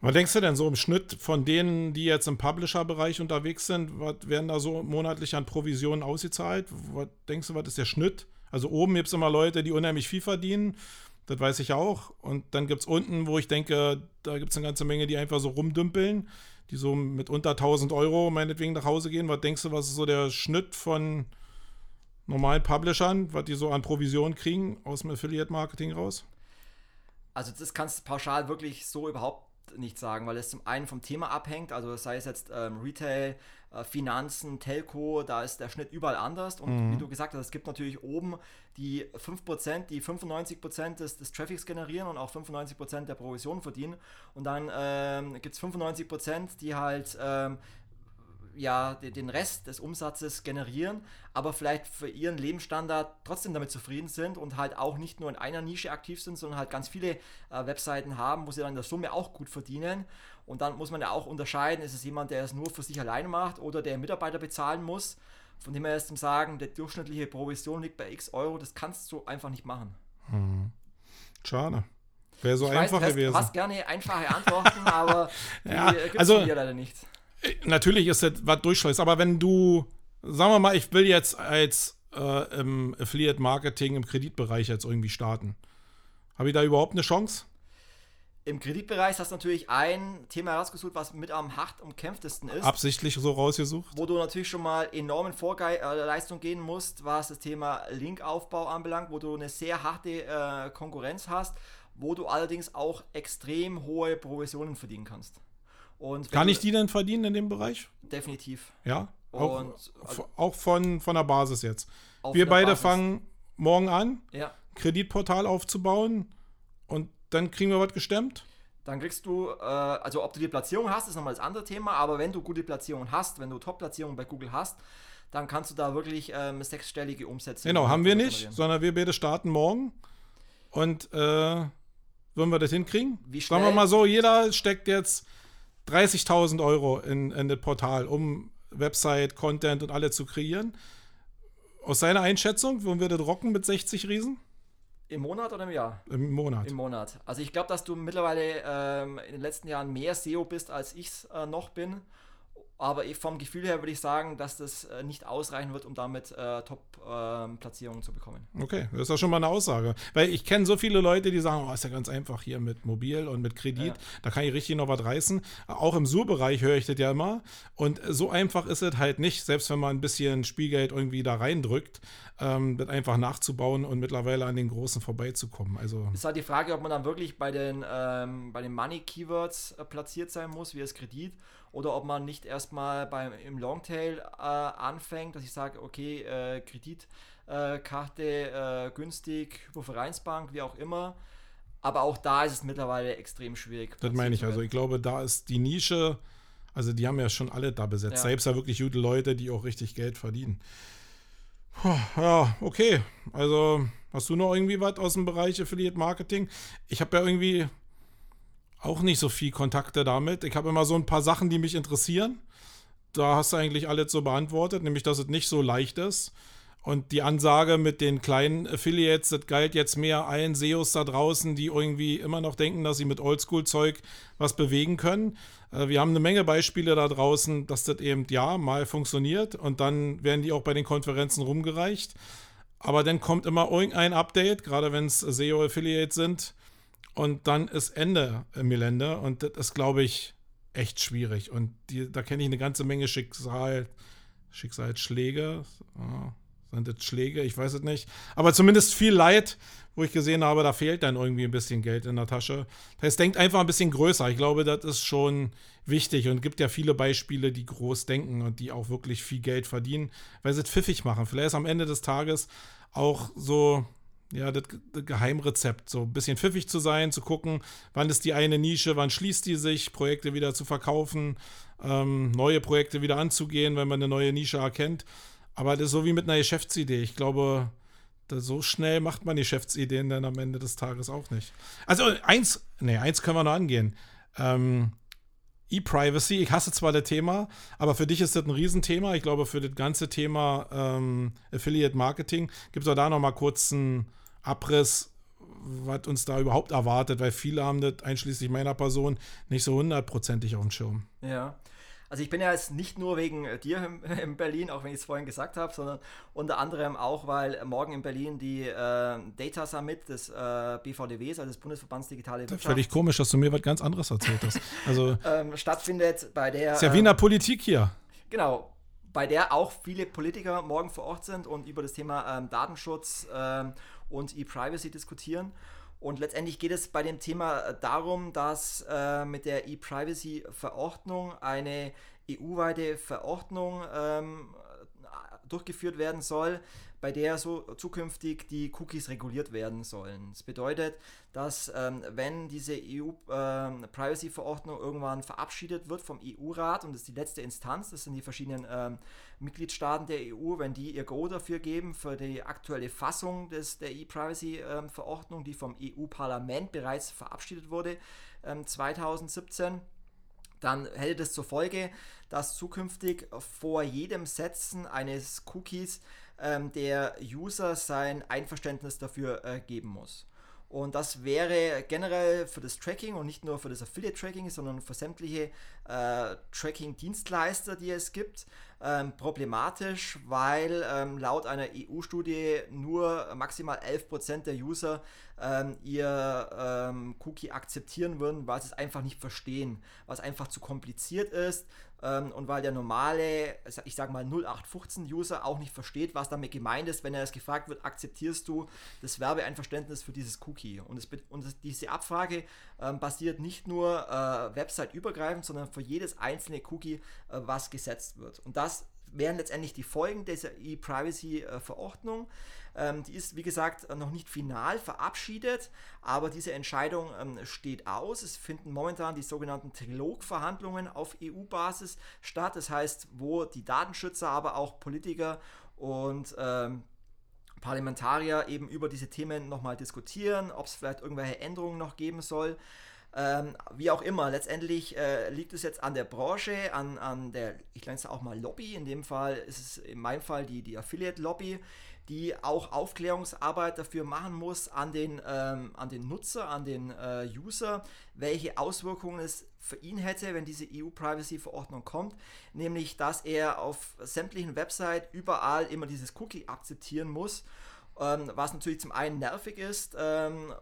Was denkst du denn so im Schnitt von denen, die jetzt im Publisher-Bereich unterwegs sind, was werden da so monatlich an Provisionen ausgezahlt? Was denkst du, was ist der Schnitt? Also oben gibt es immer Leute, die unheimlich viel verdienen. Das weiß ich auch. Und dann gibt es unten, wo ich denke, da gibt es eine ganze Menge, die einfach so rumdümpeln, die so mit unter 1000 Euro meinetwegen nach Hause gehen. Was denkst du, was ist so der Schnitt von normalen Publishern, was die so an Provisionen kriegen aus dem Affiliate-Marketing raus? Also das kannst du pauschal wirklich so überhaupt nicht sagen, weil es zum einen vom Thema abhängt, also sei es jetzt ähm, Retail, äh, Finanzen, Telco, da ist der Schnitt überall anders. Und mhm. wie du gesagt hast, es gibt natürlich oben die 5%, die 95% des, des Traffics generieren und auch 95% der Provision verdienen. Und dann ähm, gibt es 95%, die halt ähm, ja, den Rest des Umsatzes generieren, aber vielleicht für ihren Lebensstandard trotzdem damit zufrieden sind und halt auch nicht nur in einer Nische aktiv sind, sondern halt ganz viele äh, Webseiten haben, wo sie dann in der Summe auch gut verdienen. Und dann muss man ja auch unterscheiden, ist es jemand, der es nur für sich alleine macht oder der Mitarbeiter bezahlen muss. Von dem her ist zum Sagen, der durchschnittliche Provision liegt bei x Euro, das kannst du einfach nicht machen. Hm. Schade. Wäre so ich einfach weiß, gewesen. Du hast gerne einfache Antworten, aber *laughs* die ja, gibt es also, leider nicht. Natürlich ist das was durchschleust, aber wenn du, sagen wir mal, ich will jetzt als äh, im Affiliate-Marketing im Kreditbereich jetzt irgendwie starten, habe ich da überhaupt eine Chance? Im Kreditbereich hast du natürlich ein Thema herausgesucht, was mit am hart umkämpftesten ist. Absichtlich so rausgesucht. Wo du natürlich schon mal enormen Vorleistung gehen musst, was das Thema Linkaufbau anbelangt, wo du eine sehr harte äh, Konkurrenz hast, wo du allerdings auch extrem hohe Provisionen verdienen kannst. Kann ich die denn verdienen in dem Bereich? Definitiv. Ja. Auch, und, also, auch von, von der Basis jetzt. Wir beide Basis. fangen morgen an, ja. Kreditportal aufzubauen und dann kriegen wir was gestemmt. Dann kriegst du, äh, also ob du die Platzierung hast, ist nochmal das andere Thema, aber wenn du gute Platzierungen hast, wenn du Top-Platzierungen bei Google hast, dann kannst du da wirklich ähm, sechsstellige Umsätze. Genau, haben wir nicht, sondern wir beide starten morgen und äh, würden wir das hinkriegen? Wie schnell? Sagen wir mal so, jeder steckt jetzt 30.000 Euro in, in das Portal, um Website, Content und alle zu kreieren. Aus seiner Einschätzung, würden wir das rocken mit 60 Riesen? Im Monat oder im Jahr? Im Monat. Im Monat. Also ich glaube, dass du mittlerweile ähm, in den letzten Jahren mehr SEO bist, als ich es äh, noch bin. Aber vom Gefühl her würde ich sagen, dass das äh, nicht ausreichen wird, um damit äh, Top-Platzierungen ähm, zu bekommen. Okay, das ist ja schon mal eine Aussage. Weil ich kenne so viele Leute, die sagen, oh, ist ja ganz einfach hier mit Mobil und mit Kredit, ja. da kann ich richtig noch was reißen. Auch im Sur-Bereich höre ich das ja immer. Und so einfach ist es halt nicht, selbst wenn man ein bisschen Spielgeld irgendwie da reindrückt, ähm, das einfach nachzubauen und mittlerweile an den Großen vorbeizukommen. Also ist halt die Frage, ob man dann wirklich bei den, ähm, den Money-Keywords äh, platziert sein muss, wie das Kredit oder ob man nicht erstmal beim, im Longtail äh, anfängt, dass ich sage, okay, äh, Kreditkarte äh, günstig, Hypovereinsbank, wie auch immer. Aber auch da ist es mittlerweile extrem schwierig. Das meine ich. Also ich glaube, da ist die Nische, also die haben ja schon alle da besetzt. Ja. Selbst ja wirklich gute Leute, die auch richtig Geld verdienen. Ja, okay. Also hast du noch irgendwie was aus dem Bereich Affiliate Marketing? Ich habe ja irgendwie auch nicht so viel Kontakte damit. Ich habe immer so ein paar Sachen, die mich interessieren. Da hast du eigentlich alles so beantwortet, nämlich dass es nicht so leicht ist. Und die Ansage mit den kleinen Affiliates, das galt jetzt mehr allen SEOs da draußen, die irgendwie immer noch denken, dass sie mit Oldschool-Zeug was bewegen können. Äh, wir haben eine Menge Beispiele da draußen, dass das eben ja mal funktioniert und dann werden die auch bei den Konferenzen rumgereicht. Aber dann kommt immer irgendein Update, gerade wenn es SEO-Affiliates sind, und dann ist Ende im Gelände. Und das ist, glaube ich, echt schwierig. Und die, da kenne ich eine ganze Menge Schicksal, Schicksalsschläge. Oh, sind das Schläge? Ich weiß es nicht. Aber zumindest viel Leid, wo ich gesehen habe, da fehlt dann irgendwie ein bisschen Geld in der Tasche. Das heißt, denkt einfach ein bisschen größer. Ich glaube, das ist schon wichtig und gibt ja viele Beispiele, die groß denken und die auch wirklich viel Geld verdienen, weil sie es pfiffig machen. Vielleicht ist am Ende des Tages auch so ja, das, Geheimrezept, so ein bisschen pfiffig zu sein, zu gucken, wann ist die eine Nische, wann schließt die sich, Projekte wieder zu verkaufen, ähm, neue Projekte wieder anzugehen, wenn man eine neue Nische erkennt. Aber das ist so wie mit einer Geschäftsidee. Ich glaube, so schnell macht man Geschäftsideen dann am Ende des Tages auch nicht. Also eins, nee, eins können wir noch angehen. Ähm, E-Privacy, ich hasse zwar das Thema, aber für dich ist das ein Riesenthema. Ich glaube, für das ganze Thema ähm, Affiliate Marketing gibt es auch da nochmal kurz einen Abriss, was uns da überhaupt erwartet, weil viele haben das, einschließlich meiner Person, nicht so hundertprozentig auf dem Schirm. Ja. Also ich bin ja jetzt nicht nur wegen dir in *laughs* Berlin, auch wenn ich es vorhin gesagt habe, sondern unter anderem auch, weil morgen in Berlin die äh, Data Summit des äh, BVDWs, also des Bundesverbands Digitale Wirtschaft. Völlig komisch, dass du mir was ganz anderes erzählt hast. Also *laughs* ähm, stattfindet bei der. Ist ja wie in der ähm, Politik hier. Genau, bei der auch viele Politiker morgen vor Ort sind und über das Thema ähm, Datenschutz ähm, und E-Privacy diskutieren. Und letztendlich geht es bei dem Thema äh, darum, dass äh, mit der E-Privacy-Verordnung eine EU-weite Verordnung ähm, durchgeführt werden soll, bei der so zukünftig die Cookies reguliert werden sollen. Das bedeutet, dass ähm, wenn diese EU-Privacy-Verordnung ähm, irgendwann verabschiedet wird vom EU-Rat und das ist die letzte Instanz, das sind die verschiedenen ähm, Mitgliedstaaten der EU, wenn die ihr Go dafür geben für die aktuelle Fassung des, der E-Privacy-Verordnung, ähm, die vom EU-Parlament bereits verabschiedet wurde 2017, ähm, dann hätte das zur Folge, dass zukünftig vor jedem Setzen eines Cookies ähm, der User sein Einverständnis dafür äh, geben muss. Und das wäre generell für das Tracking und nicht nur für das Affiliate-Tracking, sondern für sämtliche äh, Tracking-Dienstleister, die es gibt, ähm, problematisch, weil ähm, laut einer EU-Studie nur maximal 11% der User ähm, ihr ähm, Cookie akzeptieren würden, weil sie es einfach nicht verstehen, was einfach zu kompliziert ist, ähm, und weil der normale, ich sage mal 0815-User auch nicht versteht, was damit gemeint ist, wenn er es gefragt wird, akzeptierst du das Werbeeinverständnis für dieses Cookie? Und, es, und das, diese Abfrage ähm, basiert nicht nur äh, website-übergreifend, sondern für jedes einzelne Cookie, äh, was gesetzt wird. Und das wären letztendlich die Folgen dieser E-Privacy-Verordnung. Ähm, die ist, wie gesagt, noch nicht final verabschiedet, aber diese Entscheidung ähm, steht aus. Es finden momentan die sogenannten Trilogverhandlungen auf EU-Basis statt. Das heißt, wo die Datenschützer, aber auch Politiker und ähm, Parlamentarier eben über diese Themen nochmal diskutieren, ob es vielleicht irgendwelche Änderungen noch geben soll. Ähm, wie auch immer, letztendlich äh, liegt es jetzt an der Branche, an, an der, ich nenne es auch mal Lobby, in dem Fall ist es in meinem Fall die, die Affiliate-Lobby, die auch Aufklärungsarbeit dafür machen muss an den, ähm, an den Nutzer, an den äh, User, welche Auswirkungen es für ihn hätte, wenn diese EU-Privacy-Verordnung kommt, nämlich dass er auf sämtlichen Websites überall immer dieses Cookie akzeptieren muss, ähm, was natürlich zum einen nervig ist, ähm,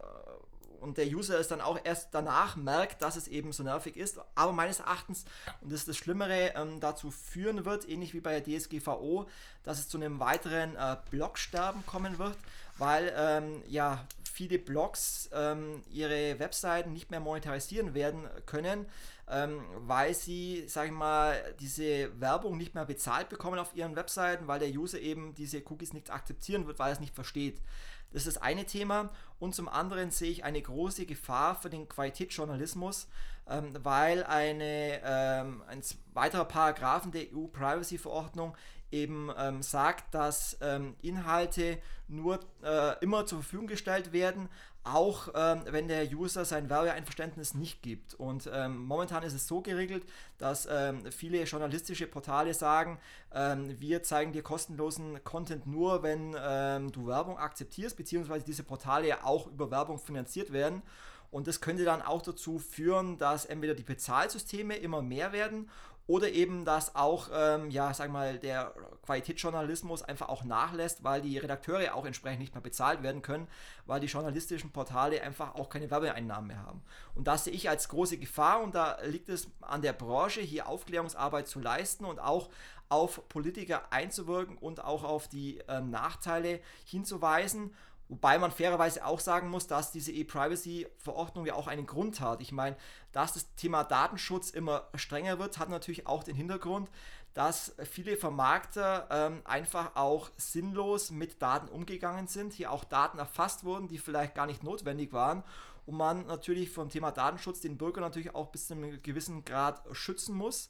und der User es dann auch erst danach merkt, dass es eben so nervig ist, aber meines Erachtens, und das ist das Schlimmere, ähm, dazu führen wird, ähnlich wie bei der DSGVO, dass es zu einem weiteren äh, Blogsterben kommen wird, weil ähm, ja viele Blogs ähm, ihre Webseiten nicht mehr monetarisieren werden können, ähm, weil sie, sage ich mal, diese Werbung nicht mehr bezahlt bekommen auf ihren Webseiten, weil der User eben diese Cookies nicht akzeptieren wird, weil er es nicht versteht. Das ist das eine Thema. Und zum anderen sehe ich eine große Gefahr für den Qualitätsjournalismus, ähm, weil eine, ähm, ein weiterer Paragraphen der EU-Privacy-Verordnung eben ähm, sagt, dass ähm, Inhalte nur äh, immer zur Verfügung gestellt werden, auch ähm, wenn der User sein Werbeeinverständnis nicht gibt. Und ähm, momentan ist es so geregelt, dass ähm, viele journalistische Portale sagen, ähm, wir zeigen dir kostenlosen Content nur, wenn ähm, du Werbung akzeptierst, beziehungsweise diese Portale ja auch über Werbung finanziert werden. Und das könnte dann auch dazu führen, dass entweder die Bezahlsysteme immer mehr werden oder eben, dass auch, ähm, ja, sag mal, der Qualitätsjournalismus einfach auch nachlässt, weil die Redakteure auch entsprechend nicht mehr bezahlt werden können, weil die journalistischen Portale einfach auch keine Werbeeinnahmen mehr haben. Und das sehe ich als große Gefahr und da liegt es an der Branche, hier Aufklärungsarbeit zu leisten und auch auf Politiker einzuwirken und auch auf die ähm, Nachteile hinzuweisen Wobei man fairerweise auch sagen muss, dass diese E-Privacy-Verordnung ja auch einen Grund hat. Ich meine, dass das Thema Datenschutz immer strenger wird, hat natürlich auch den Hintergrund, dass viele Vermarkter ähm, einfach auch sinnlos mit Daten umgegangen sind, hier auch Daten erfasst wurden, die vielleicht gar nicht notwendig waren und man natürlich vom Thema Datenschutz den Bürger natürlich auch bis zu einem gewissen Grad schützen muss.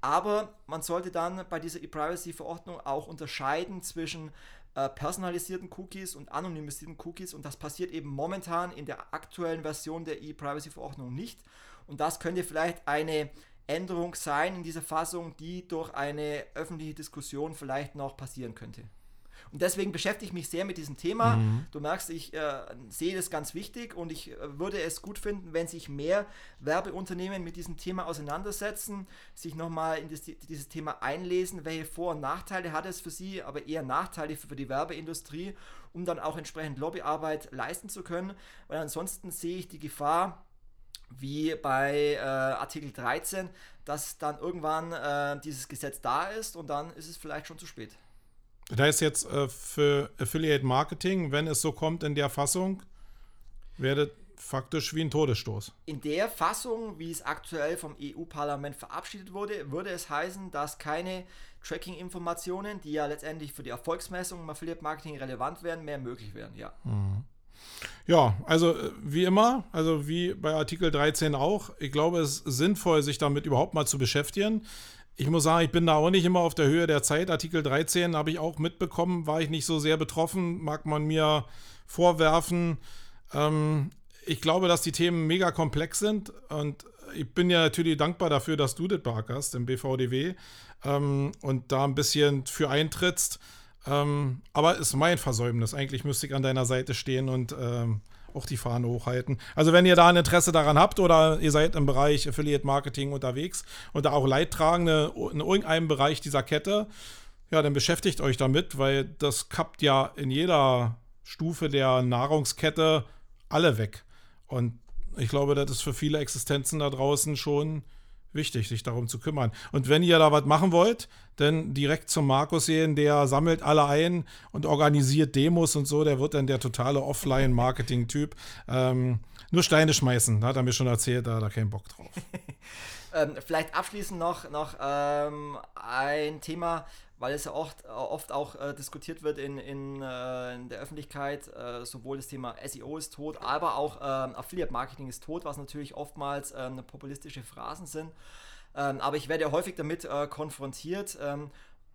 Aber man sollte dann bei dieser E-Privacy-Verordnung auch unterscheiden zwischen äh, personalisierten Cookies und anonymisierten Cookies und das passiert eben momentan in der aktuellen Version der E-Privacy-Verordnung nicht. Und das könnte vielleicht eine Änderung sein in dieser Fassung, die durch eine öffentliche Diskussion vielleicht noch passieren könnte. Und deswegen beschäftige ich mich sehr mit diesem Thema. Mhm. Du merkst, ich äh, sehe das ganz wichtig und ich äh, würde es gut finden, wenn sich mehr Werbeunternehmen mit diesem Thema auseinandersetzen, sich nochmal in das, dieses Thema einlesen, welche Vor- und Nachteile hat es für sie, aber eher Nachteile für, für die Werbeindustrie, um dann auch entsprechend Lobbyarbeit leisten zu können. Weil ansonsten sehe ich die Gefahr, wie bei äh, Artikel 13, dass dann irgendwann äh, dieses Gesetz da ist und dann ist es vielleicht schon zu spät. Da ist jetzt äh, für Affiliate Marketing, wenn es so kommt in der Fassung, wäre faktisch wie ein Todesstoß. In der Fassung, wie es aktuell vom EU-Parlament verabschiedet wurde, würde es heißen, dass keine Tracking-Informationen, die ja letztendlich für die Erfolgsmessung im Affiliate Marketing relevant wären, mehr möglich wären. Ja. Mhm. Ja, also äh, wie immer, also wie bei Artikel 13 auch, ich glaube, es ist sinnvoll, sich damit überhaupt mal zu beschäftigen ich muss sagen, ich bin da auch nicht immer auf der Höhe der Zeit. Artikel 13 habe ich auch mitbekommen, war ich nicht so sehr betroffen, mag man mir vorwerfen. Ähm, ich glaube, dass die Themen mega komplex sind und ich bin ja natürlich dankbar dafür, dass du das beackerst im BVDW ähm, und da ein bisschen für eintrittst. Ähm, aber ist mein Versäumnis. Eigentlich müsste ich an deiner Seite stehen und ähm, auch die Fahne hochhalten. Also wenn ihr da ein Interesse daran habt oder ihr seid im Bereich Affiliate Marketing unterwegs und da auch Leidtragende in irgendeinem Bereich dieser Kette, ja, dann beschäftigt euch damit, weil das kappt ja in jeder Stufe der Nahrungskette alle weg. Und ich glaube, das ist für viele Existenzen da draußen schon wichtig, sich darum zu kümmern. Und wenn ihr da was machen wollt, dann direkt zum Markus sehen, der sammelt alle ein und organisiert Demos und so. Der wird dann der totale Offline-Marketing-Typ. Ähm, nur Steine schmeißen, hat er mir schon erzählt, da hat er keinen Bock drauf. *laughs* ähm, vielleicht abschließend noch, noch ähm, ein Thema, weil es ja oft, oft auch äh, diskutiert wird in, in, äh, in der Öffentlichkeit. Äh, sowohl das Thema SEO ist tot, aber auch ähm, Affiliate Marketing ist tot, was natürlich oftmals ähm, populistische Phrasen sind. Ähm, aber ich werde ja häufig damit äh, konfrontiert. Ähm,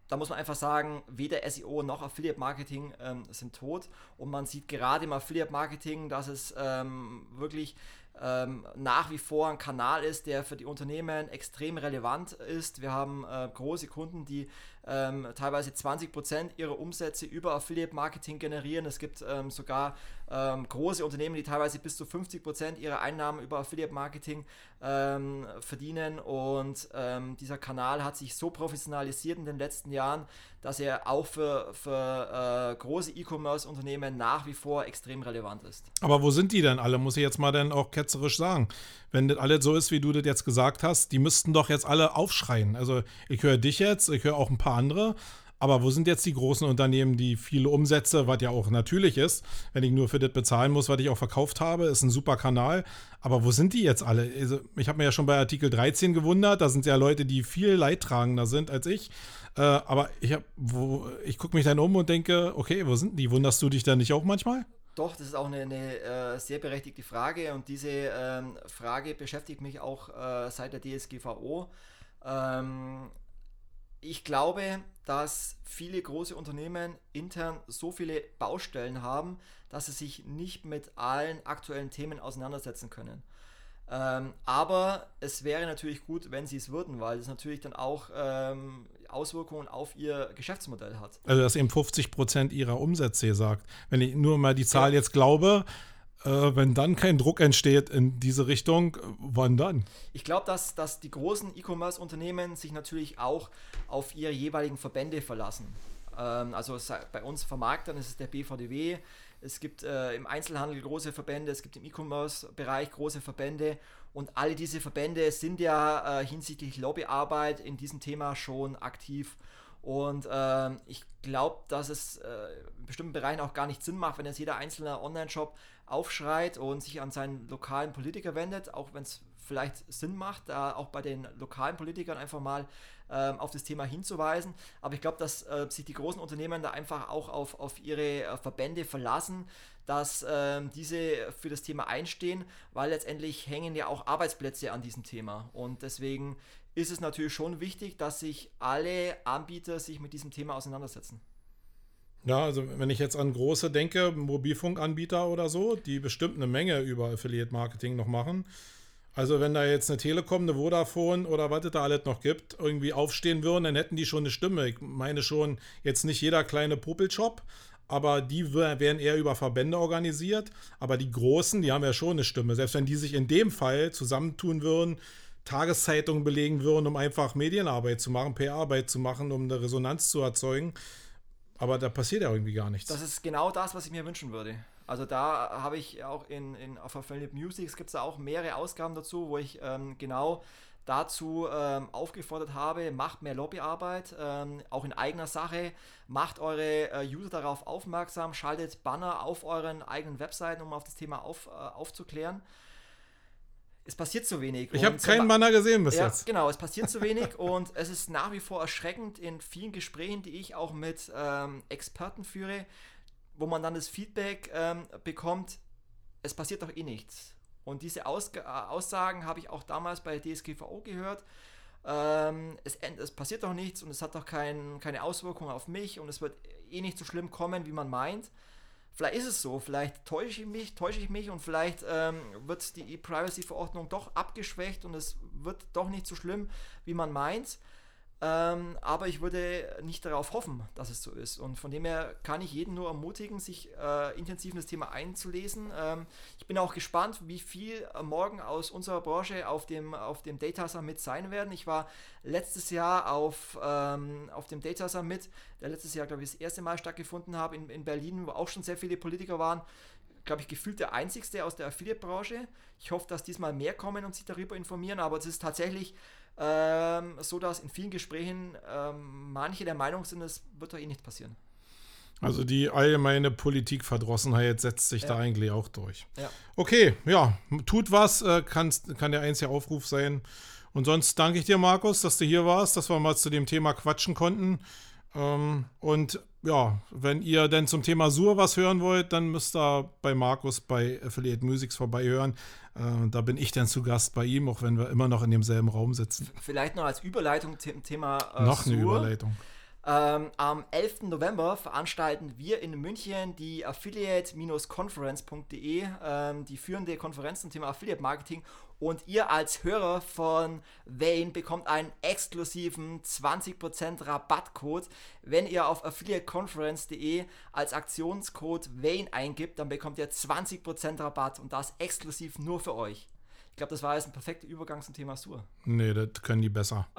da muss man einfach sagen, weder SEO noch Affiliate Marketing ähm, sind tot. Und man sieht gerade im Affiliate Marketing, dass es ähm, wirklich ähm, nach wie vor ein Kanal ist, der für die Unternehmen extrem relevant ist. Wir haben äh, große Kunden, die ähm, teilweise 20% ihrer Umsätze über Affiliate Marketing generieren. Es gibt ähm, sogar ähm, große Unternehmen, die teilweise bis zu 50% ihrer Einnahmen über Affiliate Marketing ähm, verdienen. Und ähm, dieser Kanal hat sich so professionalisiert in den letzten Jahren, dass er auch für, für äh, große E-Commerce-Unternehmen nach wie vor extrem relevant ist. Aber wo sind die denn alle, muss ich jetzt mal dann auch ketzerisch sagen. Wenn das alles so ist, wie du das jetzt gesagt hast, die müssten doch jetzt alle aufschreien. Also ich höre dich jetzt, ich höre auch ein paar andere, aber wo sind jetzt die großen Unternehmen, die viele Umsätze, was ja auch natürlich ist, wenn ich nur für das bezahlen muss, was ich auch verkauft habe, ist ein super Kanal. Aber wo sind die jetzt alle? Also, ich habe mir ja schon bei Artikel 13 gewundert, da sind ja Leute, die viel leidtragender sind als ich. Äh, aber ich, ich gucke mich dann um und denke, okay, wo sind die? Wunderst du dich da nicht auch manchmal? Doch, das ist auch eine, eine äh, sehr berechtigte Frage und diese ähm, Frage beschäftigt mich auch äh, seit der DSGVO. Ähm, ich glaube, dass viele große Unternehmen intern so viele Baustellen haben, dass sie sich nicht mit allen aktuellen Themen auseinandersetzen können. Ähm, aber es wäre natürlich gut, wenn sie es würden, weil es natürlich dann auch ähm, Auswirkungen auf ihr Geschäftsmodell hat. Also, dass eben 50 Prozent ihrer Umsätze sagt. Wenn ich nur mal die Zahl ja. jetzt glaube, äh, wenn dann kein Druck entsteht in diese Richtung, wann dann? Ich glaube, dass, dass die großen E-Commerce-Unternehmen sich natürlich auch auf ihre jeweiligen Verbände verlassen. Ähm, also bei uns Vermarktern ist es der BVDW, es gibt äh, im Einzelhandel große Verbände, es gibt im E-Commerce-Bereich große Verbände und alle diese Verbände sind ja äh, hinsichtlich Lobbyarbeit in diesem Thema schon aktiv. Und äh, ich glaube, dass es äh, in bestimmten Bereichen auch gar nicht Sinn macht, wenn jetzt jeder einzelne Online-Shop aufschreit und sich an seinen lokalen Politiker wendet, auch wenn es vielleicht Sinn macht, da auch bei den lokalen Politikern einfach mal ähm, auf das Thema hinzuweisen. Aber ich glaube, dass äh, sich die großen Unternehmen da einfach auch auf, auf ihre äh, Verbände verlassen, dass ähm, diese für das Thema einstehen, weil letztendlich hängen ja auch Arbeitsplätze an diesem Thema. Und deswegen ist es natürlich schon wichtig, dass sich alle Anbieter sich mit diesem Thema auseinandersetzen. Ja, also wenn ich jetzt an große denke, Mobilfunkanbieter oder so, die bestimmt eine Menge über Affiliate Marketing noch machen. Also wenn da jetzt eine Telekom, eine Vodafone oder was es da alles noch gibt, irgendwie aufstehen würden, dann hätten die schon eine Stimme. Ich meine schon, jetzt nicht jeder kleine Popelshop, aber die werden eher über Verbände organisiert. Aber die Großen, die haben ja schon eine Stimme. Selbst wenn die sich in dem Fall zusammentun würden, Tageszeitungen belegen würden, um einfach Medienarbeit zu machen, PR-Arbeit zu machen, um eine Resonanz zu erzeugen, aber da passiert ja irgendwie gar nichts. Das ist genau das, was ich mir wünschen würde. Also da habe ich auch in, in auf Affiliate Music gibt da auch mehrere Ausgaben dazu, wo ich ähm, genau dazu ähm, aufgefordert habe, macht mehr Lobbyarbeit, ähm, auch in eigener Sache, macht eure äh, User darauf aufmerksam, schaltet Banner auf euren eigenen Webseiten, um auf das Thema auf, äh, aufzuklären es passiert zu wenig. Ich habe keinen Banner gesehen bis ja, jetzt. Genau, es passiert zu *laughs* wenig und es ist nach wie vor erschreckend in vielen Gesprächen, die ich auch mit ähm, Experten führe, wo man dann das Feedback ähm, bekommt, es passiert doch eh nichts. Und diese Aus äh, Aussagen habe ich auch damals bei DSGVO gehört. Ähm, es, es, passiert doch nichts und es hat doch kein, keine Auswirkungen auf mich und es wird eh nicht so schlimm kommen, wie man meint. Vielleicht ist es so, vielleicht täusche ich mich, täusche ich mich und vielleicht ähm, wird die E-Privacy-Verordnung doch abgeschwächt und es wird doch nicht so schlimm, wie man meint. Ähm, aber ich würde nicht darauf hoffen, dass es so ist. Und von dem her kann ich jeden nur ermutigen, sich äh, intensiv in das Thema einzulesen. Ähm, ich bin auch gespannt, wie viel äh, morgen aus unserer Branche auf dem, auf dem Data Summit sein werden. Ich war letztes Jahr auf, ähm, auf dem Data Summit, der letztes Jahr, glaube ich, das erste Mal stattgefunden habe in, in Berlin, wo auch schon sehr viele Politiker waren glaube ich, gefühlt der einzigste aus der Affiliate-Branche. Ich hoffe, dass diesmal mehr kommen und sich darüber informieren, aber es ist tatsächlich ähm, so dass in vielen Gesprächen ähm, manche der Meinung sind, es wird doch eh nicht passieren. Also die allgemeine Politikverdrossenheit setzt sich ja. da eigentlich auch durch. Ja. Okay, ja, tut was, äh, kann der einzige Aufruf sein. Und sonst danke ich dir, Markus, dass du hier warst, dass wir mal zu dem Thema quatschen konnten. Ähm, und ja, wenn ihr denn zum Thema Sur was hören wollt, dann müsst ihr bei Markus bei Affiliate Musics vorbeihören. Äh, da bin ich dann zu Gast bei ihm, auch wenn wir immer noch in demselben Raum sitzen. Vielleicht noch als Überleitung zum Thema äh, Noch Sur. eine Überleitung. Ähm, am 11. November veranstalten wir in München die affiliate-conference.de, ähm, die führende Konferenz zum Thema Affiliate Marketing. Und ihr als Hörer von Vane bekommt einen exklusiven 20% Rabattcode. Wenn ihr auf affiliateconference.de als Aktionscode Vane eingibt, dann bekommt ihr 20% Rabatt und das exklusiv nur für euch. Ich glaube, das war jetzt ein perfekter Übergang zum Thema Sur. Nee, das können die besser. *laughs*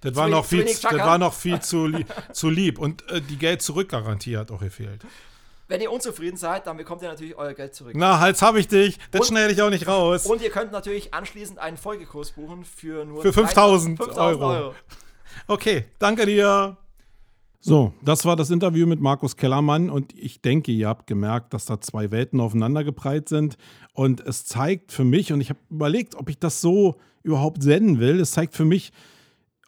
Das war noch viel, das war noch viel zu, li zu lieb. Und äh, die Geld-Zurück-Garantie hat auch gefehlt. Wenn ihr unzufrieden seid, dann bekommt ihr natürlich euer Geld zurück. Na, Hals habe ich dich. Das schneide ich auch nicht raus. Und ihr könnt natürlich anschließend einen Folgekurs buchen für nur für 5000 Euro. Euro. Okay, danke dir. So, das war das Interview mit Markus Kellermann und ich denke, ihr habt gemerkt, dass da zwei Welten aufeinandergeprallt sind und es zeigt für mich, und ich habe überlegt, ob ich das so überhaupt senden will, es zeigt für mich,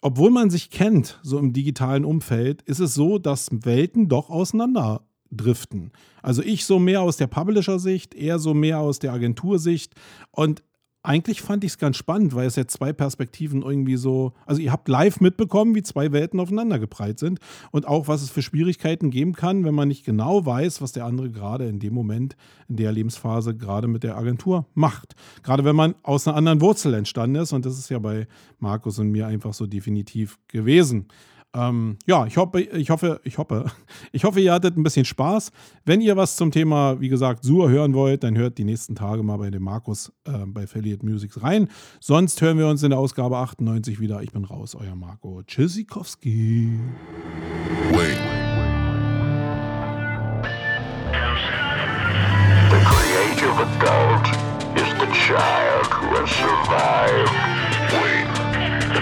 obwohl man sich kennt, so im digitalen Umfeld, ist es so, dass Welten doch auseinander driften. Also ich so mehr aus der Publisher-Sicht, er so mehr aus der Agentursicht. Und eigentlich fand ich es ganz spannend, weil es jetzt zwei Perspektiven irgendwie so, also ihr habt live mitbekommen, wie zwei Welten aufeinander geprallt sind und auch was es für Schwierigkeiten geben kann, wenn man nicht genau weiß, was der andere gerade in dem Moment, in der Lebensphase gerade mit der Agentur macht. Gerade wenn man aus einer anderen Wurzel entstanden ist und das ist ja bei Markus und mir einfach so definitiv gewesen. Ähm, ja, ich hoffe, ich hoffe, ich hoffe, *laughs* ich hoffe, ihr hattet ein bisschen Spaß. Wenn ihr was zum Thema, wie gesagt, Sur hören wollt, dann hört die nächsten Tage mal bei dem Markus äh, bei Affiliate Musics rein. Sonst hören wir uns in der Ausgabe 98 wieder. Ich bin raus, euer Marco Tschüssikowski. The creative adult is the child who has survived. Wait.